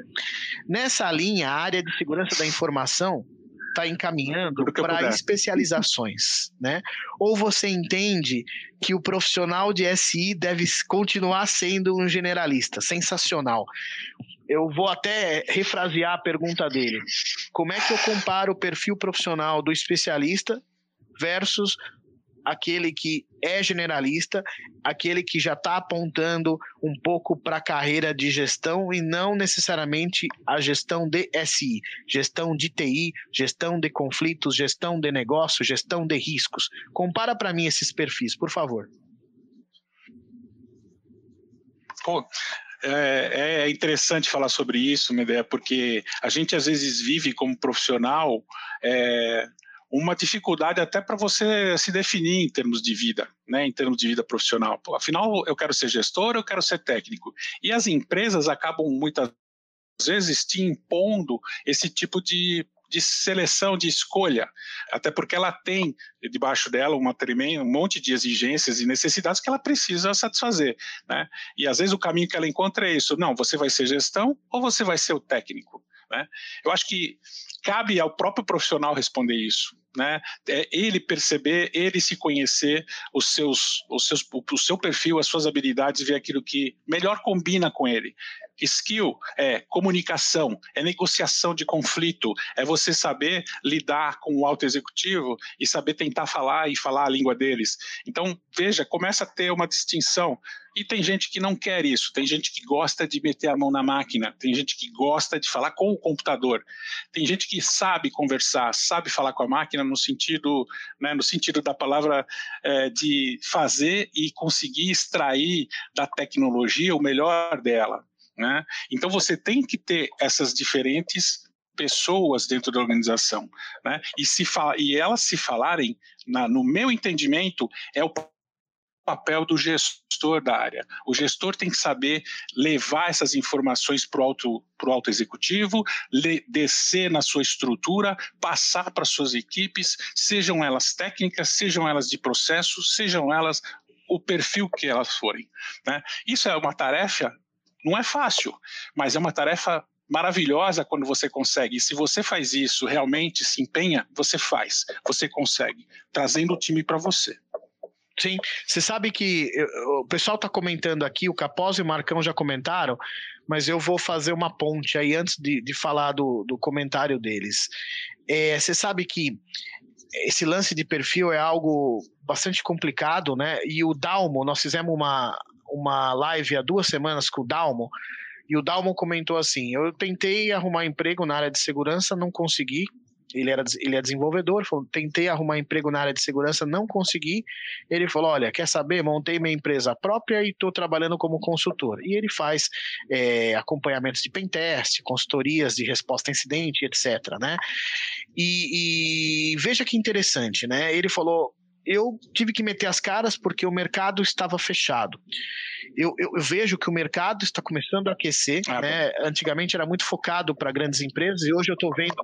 Nessa linha, a área de segurança da informação está encaminhando para especializações, né? Ou você entende que o profissional de SI deve continuar sendo um generalista, sensacional. Eu vou até refrasear a pergunta dele. Como é que eu comparo o perfil profissional do especialista versus aquele que é generalista, aquele que já está apontando um pouco para a carreira de gestão e não necessariamente a gestão de SI, gestão de TI, gestão de conflitos, gestão de negócio, gestão de riscos. Compara para mim esses perfis, por favor. Pô, é, é, interessante falar sobre isso, Medea, porque a gente às vezes vive como profissional é, uma dificuldade até para você se definir em termos de vida, né, em termos de vida profissional. Afinal, eu quero ser gestor, eu quero ser técnico. E as empresas acabam muitas vezes te impondo esse tipo de de seleção, de escolha, até porque ela tem debaixo dela uma tremenda, um monte de exigências e necessidades que ela precisa satisfazer, né? E às vezes o caminho que ela encontra é isso, não, você vai ser gestão ou você vai ser o técnico, né? Eu acho que cabe ao próprio profissional responder isso né? É ele perceber, ele se conhecer, os seus, os seus, o seu perfil, as suas habilidades, ver aquilo que melhor combina com ele. Skill é comunicação, é negociação de conflito, é você saber lidar com o alto executivo e saber tentar falar e falar a língua deles. Então, veja, começa a ter uma distinção. E tem gente que não quer isso, tem gente que gosta de meter a mão na máquina, tem gente que gosta de falar com o computador, tem gente que sabe conversar, sabe falar com a máquina no sentido, né, no sentido da palavra é, de fazer e conseguir extrair da tecnologia o melhor dela. Né? Então você tem que ter essas diferentes pessoas dentro da organização, né? E se e elas se falarem, na, no meu entendimento, é o papel do gestor da área. O gestor tem que saber levar essas informações para o alto, pro alto executivo, le, descer na sua estrutura, passar para suas equipes, sejam elas técnicas, sejam elas de processo, sejam elas o perfil que elas forem. Né? Isso é uma tarefa não é fácil, mas é uma tarefa maravilhosa quando você consegue. E se você faz isso, realmente se empenha, você faz, você consegue, trazendo o time para você. Sim, você sabe que o pessoal está comentando aqui, o Capós e o Marcão já comentaram, mas eu vou fazer uma ponte aí antes de, de falar do, do comentário deles. É, você sabe que esse lance de perfil é algo bastante complicado, né? E o Dalmo, nós fizemos uma, uma live há duas semanas com o Dalmo, e o Dalmo comentou assim: Eu tentei arrumar emprego na área de segurança, não consegui. Ele, era, ele é desenvolvedor, falou, tentei arrumar emprego na área de segurança, não consegui. Ele falou: Olha, quer saber? Montei minha empresa própria e estou trabalhando como consultor. E ele faz é, acompanhamentos de pentest, consultorias de resposta a incidente, etc. Né? E, e veja que interessante, né? Ele falou: eu tive que meter as caras porque o mercado estava fechado. Eu, eu, eu vejo que o mercado está começando a aquecer. Ah, né? Antigamente era muito focado para grandes empresas e hoje eu estou vendo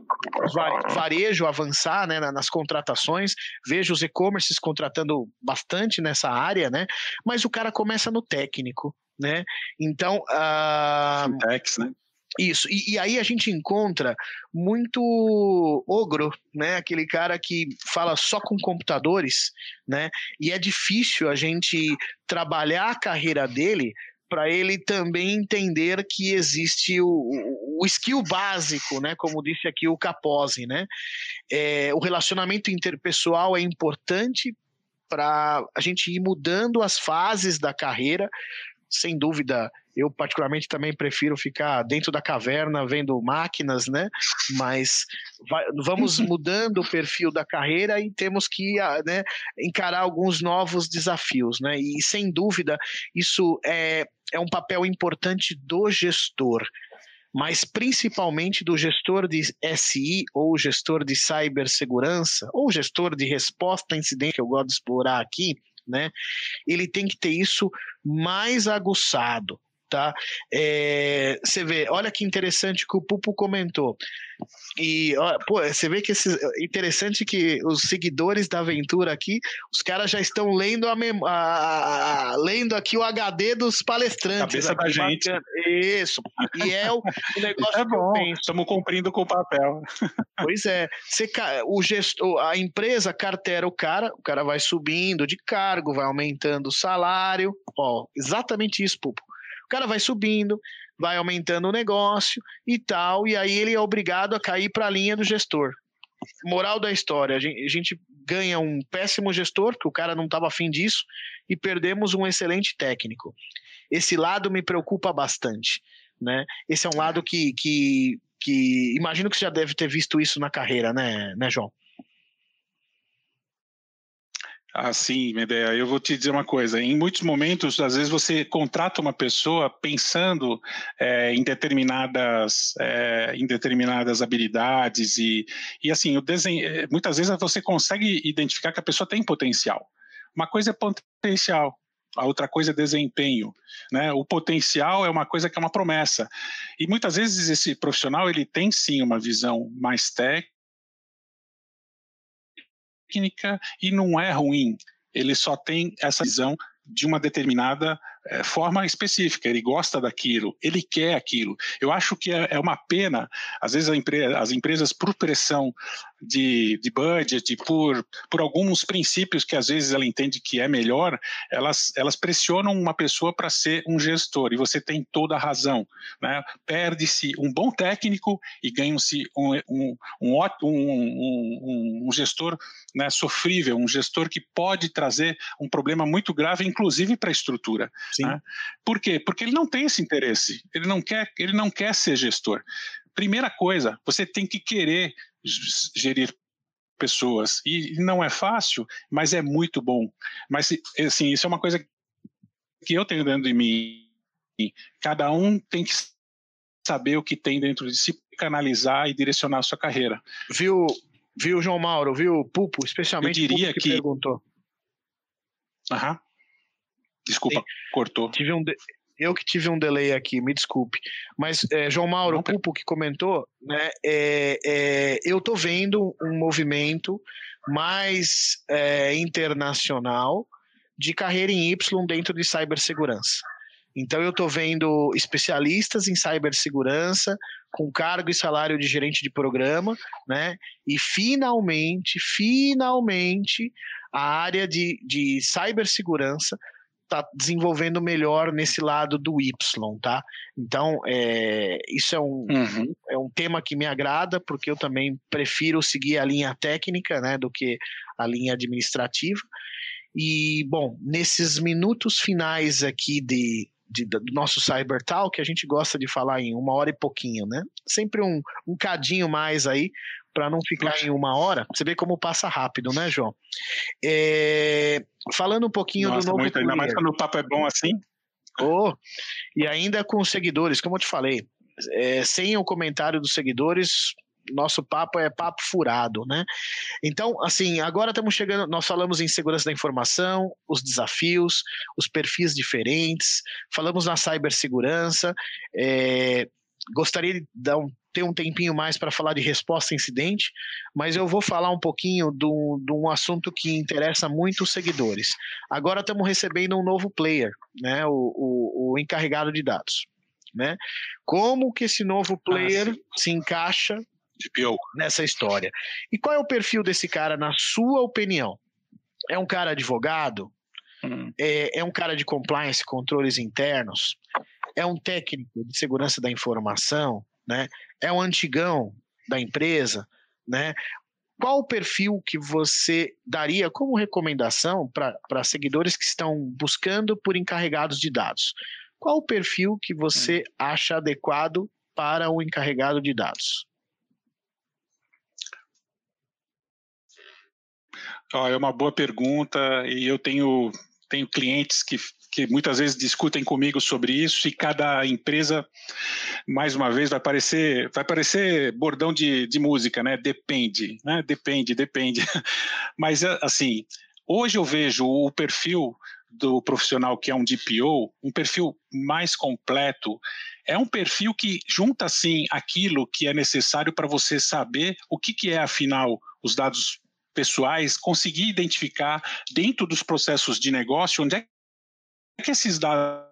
varejo avançar né, nas contratações. Vejo os e-commerces contratando bastante nessa área, né? Mas o cara começa no técnico, né? Então, uh... Fintechs, né? Isso, e, e, aí a gente encontra muito ogro, né? Aquele cara que fala só com computadores, né? E é difícil a gente trabalhar a carreira dele para ele também entender que existe o, o, skill básico, né? Como disse aqui o Capozzi, né? É, o relacionamento interpessoal é importante para a gente ir mudando as fases da carreira. Sem dúvida, eu particularmente também prefiro ficar dentro da caverna vendo máquinas, né? Mas vai, vamos mudando o perfil da carreira e temos que ah, né, encarar alguns novos desafios, né? E sem dúvida isso é, é um papel importante do gestor mas principalmente do gestor de SI ou gestor de cibersegurança ou gestor de resposta a incidente que eu gosto de explorar aqui, né? Ele tem que ter isso mais aguçado tá? É, você vê, olha que interessante que o Pupo comentou. E ó, pô, você vê que esse, interessante que os seguidores da aventura aqui, os caras já estão lendo a, a, a, lendo aqui o HD dos palestrantes. Cabeça da gente. Isso. E é o, o negócio é bom. Estamos cumprindo com o papel. Pois é. Você, o gestor, a empresa cartera o cara, o cara vai subindo de cargo, vai aumentando o salário. Ó, exatamente isso, Pupo. Cara vai subindo, vai aumentando o negócio e tal, e aí ele é obrigado a cair para a linha do gestor. Moral da história: a gente, a gente ganha um péssimo gestor, que o cara não estava afim disso, e perdemos um excelente técnico. Esse lado me preocupa bastante. Né? Esse é um lado que, que, que imagino que você já deve ter visto isso na carreira, né, né João? Ah, sim, Medeia. Eu vou te dizer uma coisa. Em muitos momentos, às vezes você contrata uma pessoa pensando é, em determinadas é, em determinadas habilidades e, e assim, o desenho, eh, muitas vezes você consegue identificar que a pessoa tem potencial. Uma coisa é potencial, a outra coisa é desempenho, né? O potencial é uma coisa que é uma promessa. E muitas vezes esse profissional ele tem sim uma visão mais técnica técnica e não é ruim. Ele só tem essa visão de uma determinada é, forma específica, ele gosta daquilo, ele quer aquilo. Eu acho que é, é uma pena, às vezes empre as empresas, por pressão de, de budget, por, por alguns princípios que às vezes ela entende que é melhor, elas, elas pressionam uma pessoa para ser um gestor, e você tem toda a razão. Né? Perde-se um bom técnico e ganha-se um, um, um, um, um gestor né, sofrível, um gestor que pode trazer um problema muito grave, inclusive para a estrutura. Né? Por quê? Porque ele não tem esse interesse, ele não quer, ele não quer ser gestor. Primeira coisa, você tem que querer gerir pessoas e não é fácil, mas é muito bom. Mas assim, isso é uma coisa que eu tenho dentro de mim. Cada um tem que saber o que tem dentro de si, canalizar e direcionar a sua carreira. Viu, viu João Mauro, viu Pupo, especialmente eu diria que, que perguntou. Aham. Desculpa, Sim. cortou. Tive um de... Eu que tive um delay aqui, me desculpe. Mas é, João Mauro, Não, o Pupo que comentou, né, é, é, eu tô vendo um movimento mais é, internacional de carreira em Y dentro de cibersegurança. Então eu estou vendo especialistas em cibersegurança com cargo e salário de gerente de programa, né? E finalmente, finalmente, a área de, de cibersegurança está desenvolvendo melhor nesse lado do Y, tá? Então, é, isso é um, uhum. é um tema que me agrada, porque eu também prefiro seguir a linha técnica, né, do que a linha administrativa. E, bom, nesses minutos finais aqui de, de, do nosso Cyber Talk, a gente gosta de falar em uma hora e pouquinho, né? Sempre um, um cadinho mais aí, para não ficar em uma hora. Você vê como passa rápido, né, João? É, falando um pouquinho Nossa, do novo. Muito, ainda mais quando o papo é bom assim. Oh, e ainda com os seguidores, como eu te falei, é, sem o comentário dos seguidores, nosso papo é papo furado, né? Então, assim, agora estamos chegando, nós falamos em segurança da informação, os desafios, os perfis diferentes, falamos na cibersegurança, é, gostaria de dar um, ter um tempinho mais para falar de resposta a incidente, mas eu vou falar um pouquinho de um assunto que interessa muito os seguidores. Agora estamos recebendo um novo player, né, o, o, o encarregado de dados. né? Como que esse novo ah, player ah, se encaixa nessa história? E qual é o perfil desse cara, na sua opinião? É um cara advogado? Hum. É, é um cara de compliance, controles internos? É um técnico de segurança da informação? Né? É um antigão da empresa? Né? Qual o perfil que você daria como recomendação para seguidores que estão buscando por encarregados de dados? Qual o perfil que você hum. acha adequado para o encarregado de dados? é uma boa pergunta e eu tenho, tenho clientes que, que muitas vezes discutem comigo sobre isso e cada empresa, mais uma vez, vai parecer, vai parecer bordão de, de música, né? Depende, né? Depende, depende. Mas, assim, hoje eu vejo o perfil do profissional que é um DPO, um perfil mais completo, é um perfil que junta assim aquilo que é necessário para você saber o que, que é afinal os dados pessoais, conseguir identificar dentro dos processos de negócio onde é que esses dados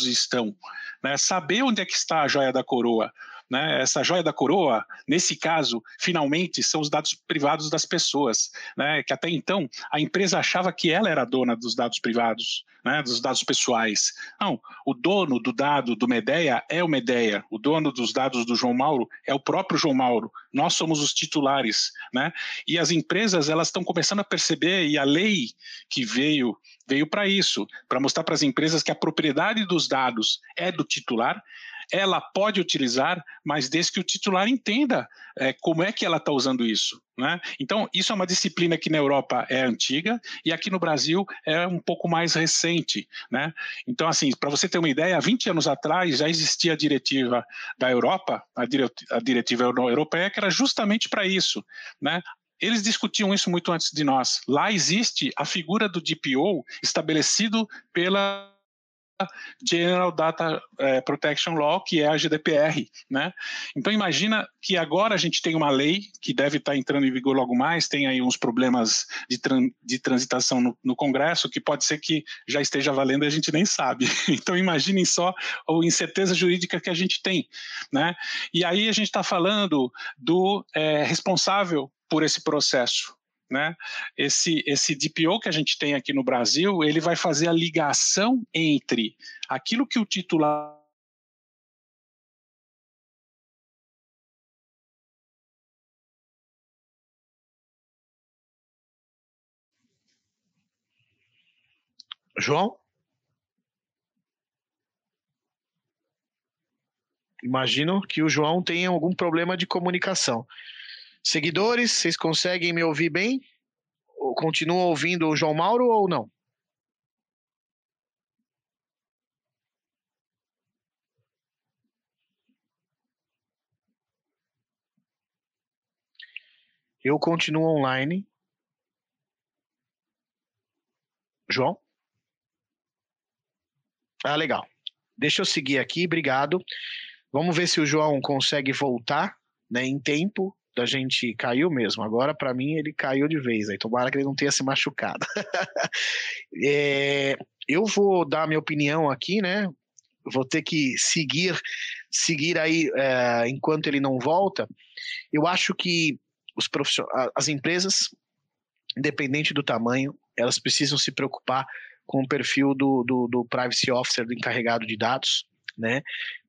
estão, né? saber onde é que está a joia da coroa, né? Essa joia da coroa, nesse caso, finalmente, são os dados privados das pessoas, né? que até então a empresa achava que ela era dona dos dados privados, né? dos dados pessoais. Não, o dono do dado do Medeia é o Medeia, o dono dos dados do João Mauro é o próprio João Mauro. Nós somos os titulares. Né? E as empresas elas estão começando a perceber, e a lei que veio veio para isso, para mostrar para as empresas que a propriedade dos dados é do titular ela pode utilizar, mas desde que o titular entenda é, como é que ela está usando isso. Né? Então, isso é uma disciplina que na Europa é antiga e aqui no Brasil é um pouco mais recente. Né? Então, assim, para você ter uma ideia, há 20 anos atrás já existia a diretiva da Europa, a, a diretiva europeia, que era justamente para isso. Né? Eles discutiam isso muito antes de nós. Lá existe a figura do DPO estabelecido pela General Data é, Protection Law, que é a GDPR, né? Então imagina que agora a gente tem uma lei que deve estar entrando em vigor logo mais, tem aí uns problemas de, tran de transitação no, no, Congresso, que pode ser que já esteja valendo e a gente nem sabe. Então imaginem só a incerteza jurídica que a gente tem, né? E aí a gente está falando do é, responsável por esse processo, né? Esse, esse DPO que a gente tem aqui no Brasil, ele vai fazer a ligação entre aquilo que o titular João? Imagino que o João tenha algum problema de comunicação. Seguidores, vocês conseguem me ouvir bem? Continuam ouvindo o João Mauro ou não? Eu continuo online. João? Ah, legal. Deixa eu seguir aqui, obrigado. Vamos ver se o João consegue voltar né, em tempo da gente caiu mesmo. Agora, para mim, ele caiu de vez. Aí, tomara que ele não tenha se machucado. é, eu vou dar minha opinião aqui, né? Vou ter que seguir, seguir aí é, enquanto ele não volta. Eu acho que os as empresas, independente do tamanho, elas precisam se preocupar com o perfil do, do, do privacy officer, do encarregado de dados, né?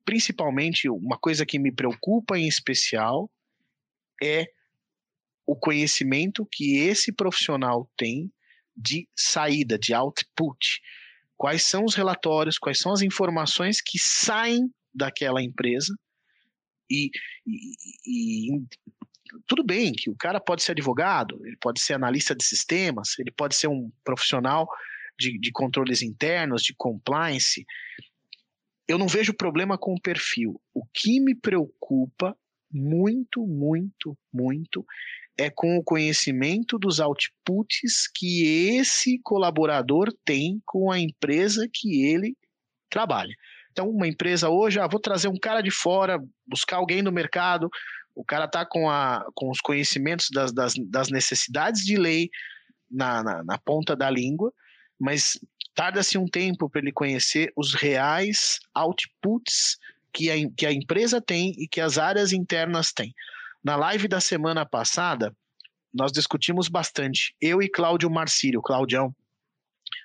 Principalmente, uma coisa que me preocupa em especial é o conhecimento que esse profissional tem de saída, de output. Quais são os relatórios, quais são as informações que saem daquela empresa e, e, e, tudo bem que o cara pode ser advogado, ele pode ser analista de sistemas, ele pode ser um profissional de, de controles internos, de compliance. Eu não vejo problema com o perfil. O que me preocupa muito, muito, muito é com o conhecimento dos outputs que esse colaborador tem com a empresa que ele trabalha. Então, uma empresa hoje, ah, vou trazer um cara de fora, buscar alguém no mercado, o cara está com, com os conhecimentos das, das, das necessidades de lei na, na, na, ponta da língua, mas tarda-se um tempo para ele conhecer os reais outputs que a, que a empresa tem e que as áreas internas têm. Na live da semana passada, nós discutimos bastante, eu e Cláudio Marcílio, Claudião,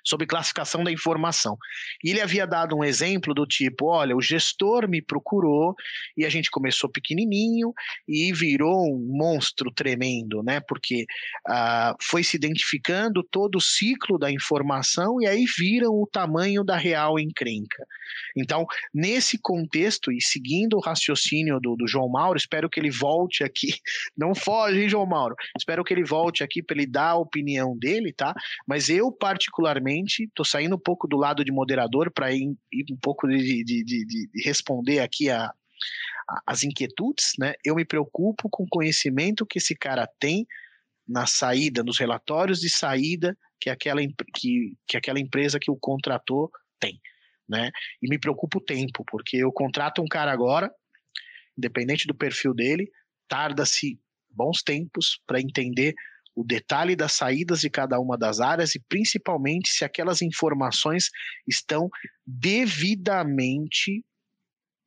sobre classificação da informação. E ele havia dado um exemplo do tipo: olha, o gestor me procurou e a gente começou pequenininho e virou um monstro tremendo, né? Porque uh, foi se identificando todo o ciclo da informação e aí viram o tamanho da real encrenca. Então, nesse contexto e seguindo o raciocínio do, do João Mauro, espero que ele volte aqui. Não foge, hein, João Mauro? Espero que ele volte aqui para ele dar a opinião dele, tá? Mas eu, particularmente, estou saindo um pouco do lado de moderador para ir, ir, um pouco de, de, de, de responder aqui a, a, as inquietudes, né? Eu me preocupo com o conhecimento que esse cara tem na saída, nos relatórios de saída que aquela, que, que aquela empresa que o contratou tem, né? E me preocupa o tempo, porque eu contrato um cara agora, independente do perfil dele, tarda-se bons tempos para entender o detalhe das saídas de cada uma das áreas e principalmente se aquelas informações estão devidamente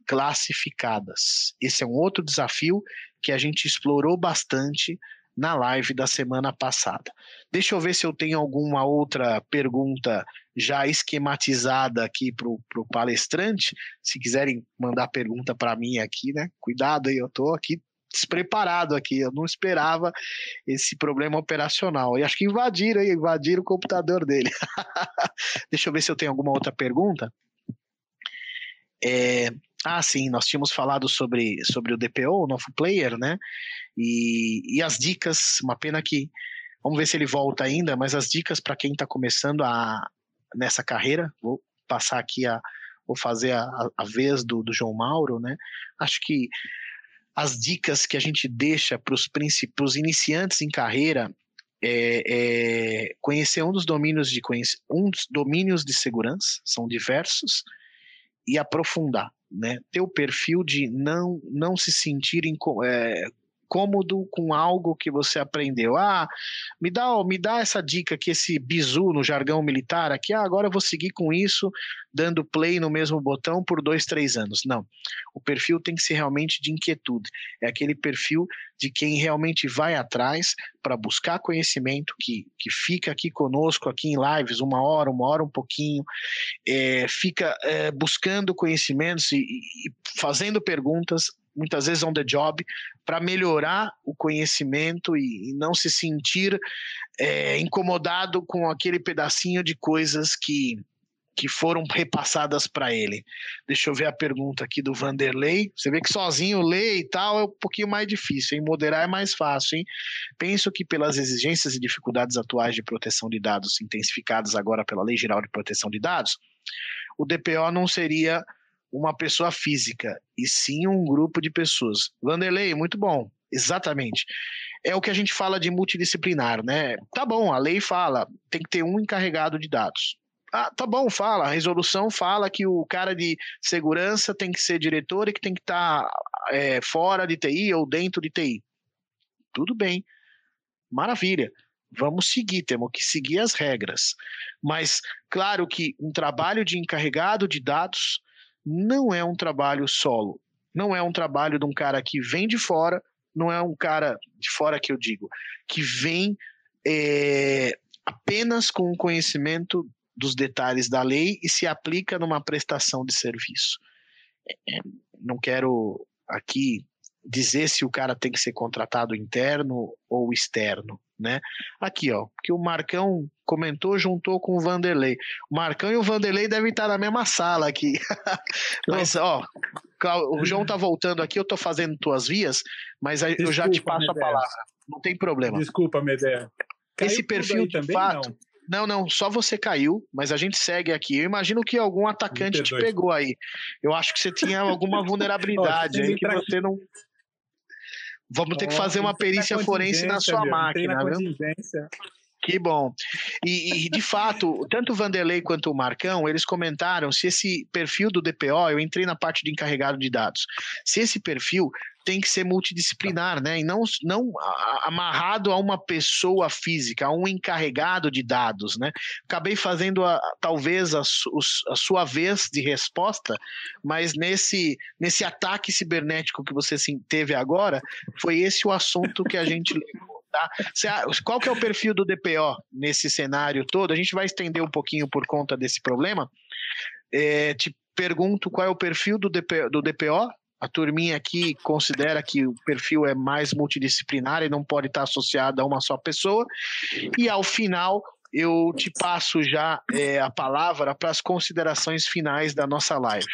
classificadas. Esse é um outro desafio que a gente explorou bastante na live da semana passada. Deixa eu ver se eu tenho alguma outra pergunta já esquematizada aqui para o palestrante. Se quiserem mandar pergunta para mim aqui, né? Cuidado aí, eu estou aqui despreparado aqui. Eu não esperava esse problema operacional. E acho que invadiram, invadiram o computador dele. Deixa eu ver se eu tenho alguma outra pergunta. É, ah, sim, nós tínhamos falado sobre, sobre o DPO, o novo player, né? E, e as dicas, uma pena que. Vamos ver se ele volta ainda, mas as dicas para quem está começando a, nessa carreira, vou passar aqui a. Vou fazer a, a vez do, do João Mauro, né? Acho que as dicas que a gente deixa para os iniciantes em carreira é, é, conhecer um dos domínios de um dos domínios de segurança, são diversos, e aprofundar, né? Ter o perfil de não não se sentir é, cômodo com algo que você aprendeu. Ah, me dá, me dá essa dica que esse bizu no jargão militar aqui, ah, agora eu vou seguir com isso, dando play no mesmo botão por dois, três anos. Não. O perfil tem que ser realmente de inquietude. É aquele perfil de quem realmente vai atrás para buscar conhecimento, que, que fica aqui conosco, aqui em lives, uma hora, uma hora, um pouquinho, é, fica é, buscando conhecimentos e, e fazendo perguntas, muitas vezes on the job, para melhorar o conhecimento e, e não se sentir é, incomodado com aquele pedacinho de coisas que, que foram repassadas para ele. Deixa eu ver a pergunta aqui do Vanderlei. Você vê que sozinho ler e tal é um pouquinho mais difícil, hein? Moderar é mais fácil, hein? Penso que pelas exigências e dificuldades atuais de proteção de dados intensificadas agora pela Lei Geral de Proteção de Dados, o DPO não seria uma pessoa física, e sim um grupo de pessoas. Vanderlei, muito bom. Exatamente. É o que a gente fala de multidisciplinar, né? Tá bom, a lei fala, tem que ter um encarregado de dados. Ah, tá bom, fala. A resolução fala que o cara de segurança tem que ser diretor e que tem que estar tá, é, fora de TI ou dentro de TI. Tudo bem. Maravilha. Vamos seguir, temos que seguir as regras. Mas, claro que um trabalho de encarregado de dados não é um trabalho solo. Não é um trabalho de um cara que vem de fora, não é um cara de fora que eu digo, que vem é, apenas com o conhecimento dos detalhes da lei e se aplica numa prestação de serviço. É, não quero aqui dizer se o cara tem que ser contratado interno ou externo, né? Aqui, ó, que o Marcão comentou, juntou com o Vanderlei. O Marcão e o Vanderlei devem estar na mesma sala aqui. mas, ó, o João tá voltando aqui, eu tô fazendo tuas vias, mas Desculpa, eu já te passo Medea. a palavra. Não tem problema. Desculpa, Medea. Esse perfil de também, fato. Não? não, não, só você caiu, mas a gente segue aqui. Eu imagino que algum atacante te pegou aí. Eu acho que você tinha alguma vulnerabilidade aí que você não Vamos ter que fazer uma perícia forense na sua máquina, viu? Que bom. E, e, de fato, tanto o Vanderlei quanto o Marcão, eles comentaram se esse perfil do DPO, eu entrei na parte de encarregado de dados, se esse perfil tem que ser multidisciplinar, né? E não, não amarrado a uma pessoa física, a um encarregado de dados, né? Acabei fazendo a, talvez a, a sua vez de resposta, mas nesse, nesse ataque cibernético que você teve agora, foi esse o assunto que a gente levou. Tá? Qual que é o perfil do DPO nesse cenário todo? A gente vai estender um pouquinho por conta desse problema. É, te pergunto qual é o perfil do DPO, do DPO. A turminha aqui considera que o perfil é mais multidisciplinar e não pode estar associado a uma só pessoa. E ao final, eu te passo já é, a palavra para as considerações finais da nossa live.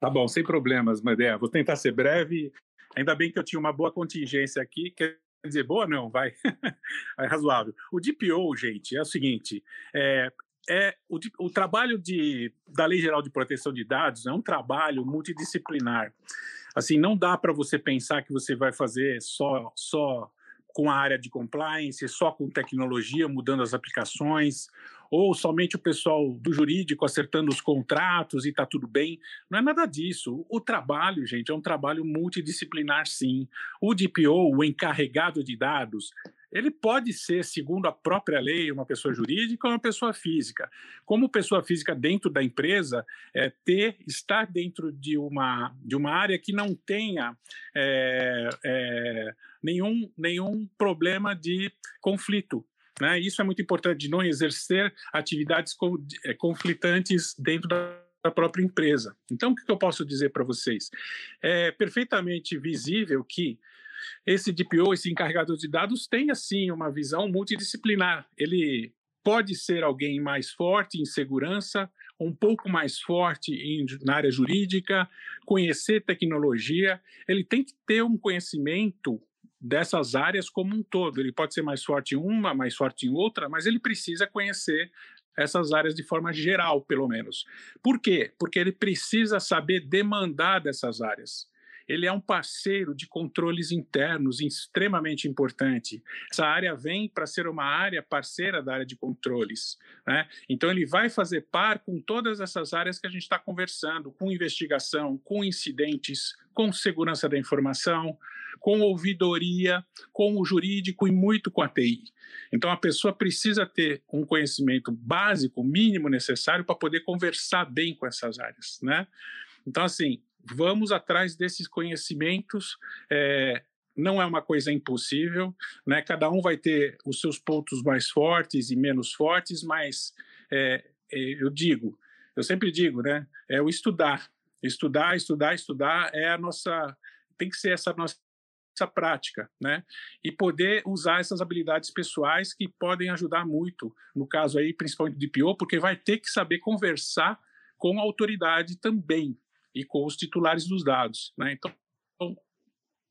Tá bom, sem problemas, Madeira. Vou tentar ser breve Ainda bem que eu tinha uma boa contingência aqui, quer dizer, boa não, vai, é razoável. O DPO, gente, é o seguinte, é, é o, o, trabalho de, da Lei Geral de Proteção de Dados é um trabalho multidisciplinar. Assim, não dá para você pensar que você vai fazer só, só com a área de compliance, só com tecnologia, mudando as aplicações, ou somente o pessoal do jurídico acertando os contratos e está tudo bem. Não é nada disso. O trabalho, gente, é um trabalho multidisciplinar, sim. O DPO, o encarregado de dados, ele pode ser, segundo a própria lei, uma pessoa jurídica ou uma pessoa física. Como pessoa física dentro da empresa, é, ter, estar dentro de uma, de uma área que não tenha é, é, nenhum, nenhum problema de conflito. Né? Isso é muito importante, de não exercer atividades é, conflitantes dentro da da própria empresa. Então, o que eu posso dizer para vocês? É perfeitamente visível que esse DPO, esse encarregado de dados, tem assim uma visão multidisciplinar. Ele pode ser alguém mais forte em segurança, um pouco mais forte em, na área jurídica, conhecer tecnologia. Ele tem que ter um conhecimento dessas áreas como um todo. Ele pode ser mais forte em uma, mais forte em outra, mas ele precisa conhecer essas áreas de forma geral, pelo menos. Por quê? Porque ele precisa saber demandar dessas áreas ele é um parceiro de controles internos extremamente importante. Essa área vem para ser uma área parceira da área de controles. Né? Então, ele vai fazer par com todas essas áreas que a gente está conversando, com investigação, com incidentes, com segurança da informação, com ouvidoria, com o jurídico e muito com a TI. Então, a pessoa precisa ter um conhecimento básico, mínimo necessário, para poder conversar bem com essas áreas. Né? Então, assim, vamos atrás desses conhecimentos. É, não é uma coisa impossível, né? Cada um vai ter os seus pontos mais fortes e menos fortes, mas é, é, eu digo, eu sempre digo, né? É o estudar, estudar, estudar, estudar é a nossa, tem que ser essa nossa essa prática, né? E poder usar essas habilidades pessoais que podem ajudar muito, no caso aí, principalmente do DPO, porque vai ter que saber conversar com a autoridade também, e com os titulares dos dados. Né? Então,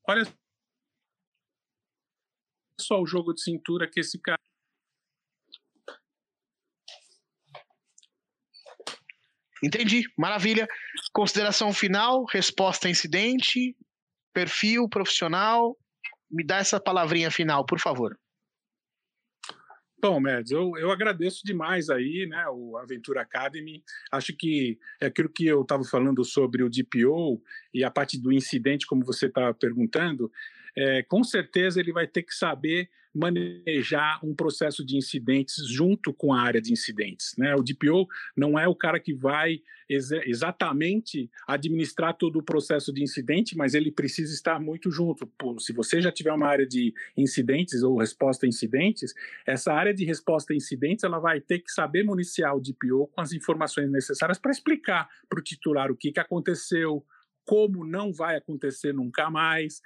olha só o jogo de cintura que esse cara. Entendi, maravilha. Consideração final, resposta incidente, perfil profissional. Me dá essa palavrinha final, por favor. Bom, Mads, eu, eu agradeço demais aí, né, o Aventura Academy. Acho que é aquilo que eu estava falando sobre o DPO e a parte do incidente, como você está perguntando, é, com certeza ele vai ter que saber manejar um processo de incidentes junto com a área de incidentes. Né? O DPO não é o cara que vai ex exatamente administrar todo o processo de incidente, mas ele precisa estar muito junto. Pô, se você já tiver uma área de incidentes ou resposta a incidentes, essa área de resposta a incidentes ela vai ter que saber municiar o DPO com as informações necessárias para explicar para o titular o que, que aconteceu, como não vai acontecer nunca mais,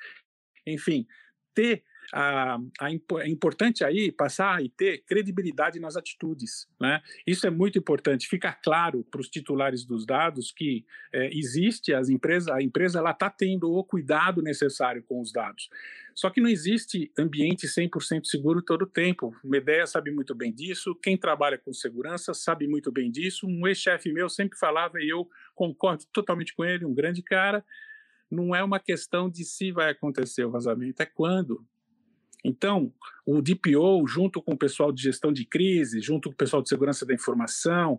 enfim, ter a, a, é importante aí passar e ter credibilidade nas atitudes. Né? Isso é muito importante. Fica claro para os titulares dos dados que é, existe as empresas, a empresa ela está tendo o cuidado necessário com os dados. Só que não existe ambiente 100% seguro todo o tempo. O Medeia sabe muito bem disso, quem trabalha com segurança sabe muito bem disso. Um ex-chefe meu sempre falava, e eu concordo totalmente com ele, um grande cara, não é uma questão de se vai acontecer o vazamento, é quando. Então, o DPO, junto com o pessoal de gestão de crise, junto com o pessoal de segurança da informação,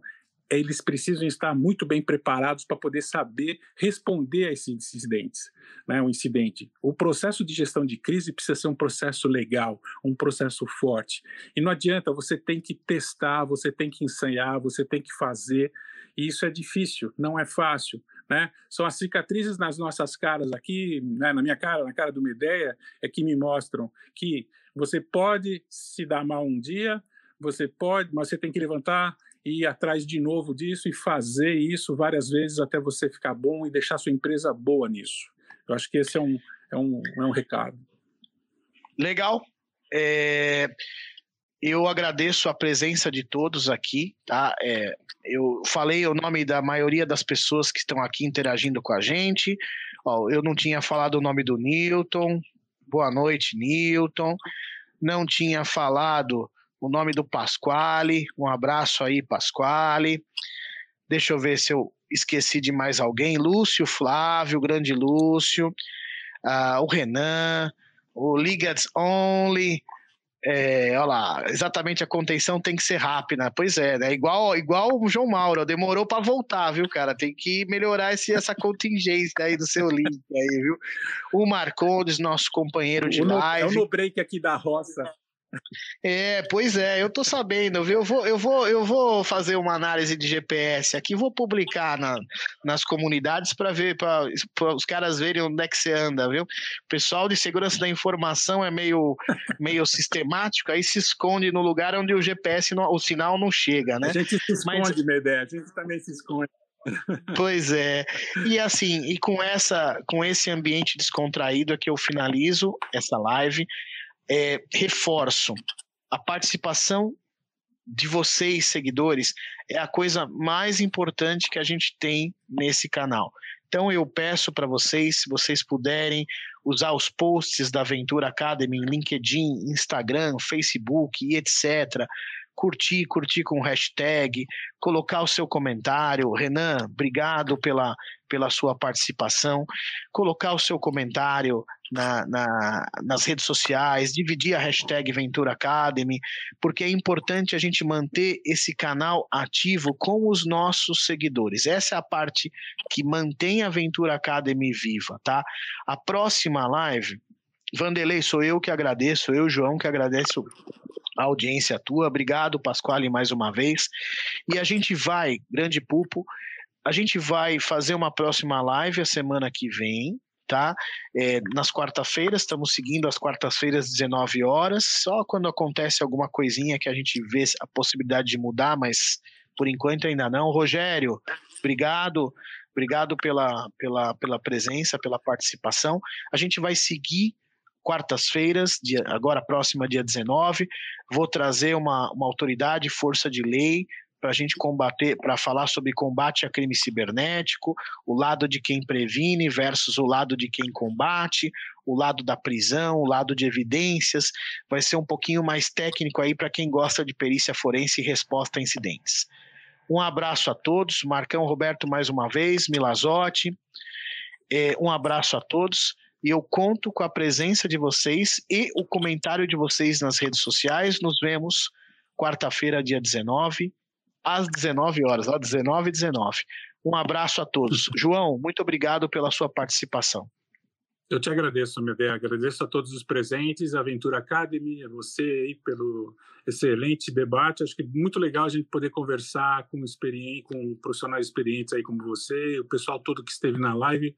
eles precisam estar muito bem preparados para poder saber responder a esses incidentes, né, um incidente. O processo de gestão de crise precisa ser um processo legal, um processo forte. E não adianta, você tem que testar, você tem que ensaiar, você tem que fazer, e isso é difícil, não é fácil. Né? São as cicatrizes nas nossas caras aqui, né, na minha cara, na cara do Medeia, é que me mostram que você pode se dar mal um dia, você pode, mas você tem que levantar, e ir atrás de novo disso e fazer isso várias vezes até você ficar bom e deixar sua empresa boa nisso. Eu acho que esse é um, é um, é um recado. Legal. É, eu agradeço a presença de todos aqui, tá? É, eu falei o nome da maioria das pessoas que estão aqui interagindo com a gente. Ó, eu não tinha falado o nome do Newton. Boa noite, Newton. Não tinha falado o nome do Pasquale. Um abraço aí, Pasquale. Deixa eu ver se eu esqueci de mais alguém. Lúcio Flávio, grande Lúcio. Uh, o Renan, o Ligads Only. É, olha lá, exatamente a contenção tem que ser rápida. Pois é, né? Igual, igual o João Mauro, demorou para voltar, viu, cara? Tem que melhorar esse, essa contingência aí do seu link aí, viu? O Marcondes, nosso companheiro de o live. É o no break aqui da roça. É, pois é, eu tô sabendo, viu? Eu vou, eu vou, eu vou fazer uma análise de GPS aqui, vou publicar na, nas comunidades para ver, para os caras verem onde é que você anda, viu? O pessoal de segurança da informação é meio, meio sistemático, aí se esconde no lugar onde o GPS, não, o sinal não chega, né? A gente se esconde, Mas... Medé, a gente também se esconde. Pois é. E assim, e com essa, com esse ambiente descontraído é que eu finalizo essa live é, reforço a participação de vocês, seguidores, é a coisa mais importante que a gente tem nesse canal. Então eu peço para vocês, se vocês puderem, usar os posts da Aventura Academy em LinkedIn, Instagram, Facebook e etc. Curtir, curtir com hashtag, colocar o seu comentário. Renan, obrigado pela, pela sua participação. Colocar o seu comentário, na, na, nas redes sociais, dividir a hashtag Ventura Academy, porque é importante a gente manter esse canal ativo com os nossos seguidores. Essa é a parte que mantém a Ventura Academy viva, tá? A próxima live, Vanderlei, sou eu que agradeço, eu, João, que agradeço a audiência tua. Obrigado, Pasquale, mais uma vez. E a gente vai, grande pulpo, a gente vai fazer uma próxima live a semana que vem, tá? É, nas quarta-feiras, estamos seguindo as quartas-feiras, 19 horas. Só quando acontece alguma coisinha que a gente vê a possibilidade de mudar, mas por enquanto ainda não. Rogério, obrigado. Obrigado pela, pela, pela presença, pela participação. A gente vai seguir quartas-feiras, agora próxima dia 19. Vou trazer uma, uma autoridade, força de lei, para a gente combater, para falar sobre combate a crime cibernético, o lado de quem previne versus o lado de quem combate, o lado da prisão, o lado de evidências. Vai ser um pouquinho mais técnico aí para quem gosta de perícia forense e resposta a incidentes. Um abraço a todos, Marcão Roberto mais uma vez, Milazotti. É, um abraço a todos e eu conto com a presença de vocês e o comentário de vocês nas redes sociais. Nos vemos quarta-feira, dia 19 às 19 horas, às 19 e 19. Um abraço a todos. João, muito obrigado pela sua participação. Eu te agradeço, Medé. Agradeço a todos os presentes, a Aventura Academy, a você aí pelo excelente debate. Acho que é muito legal a gente poder conversar com, com profissionais experientes aí como você, o pessoal todo que esteve na live,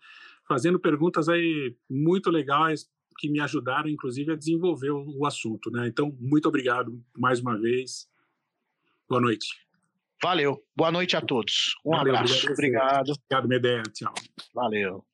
fazendo perguntas aí muito legais que me ajudaram, inclusive, a desenvolver o, o assunto. Né? Então, muito obrigado mais uma vez. Boa noite. Valeu. Boa noite a todos. Um Valeu, abraço. Obrigado. Obrigado, Medeia. Tchau. Valeu.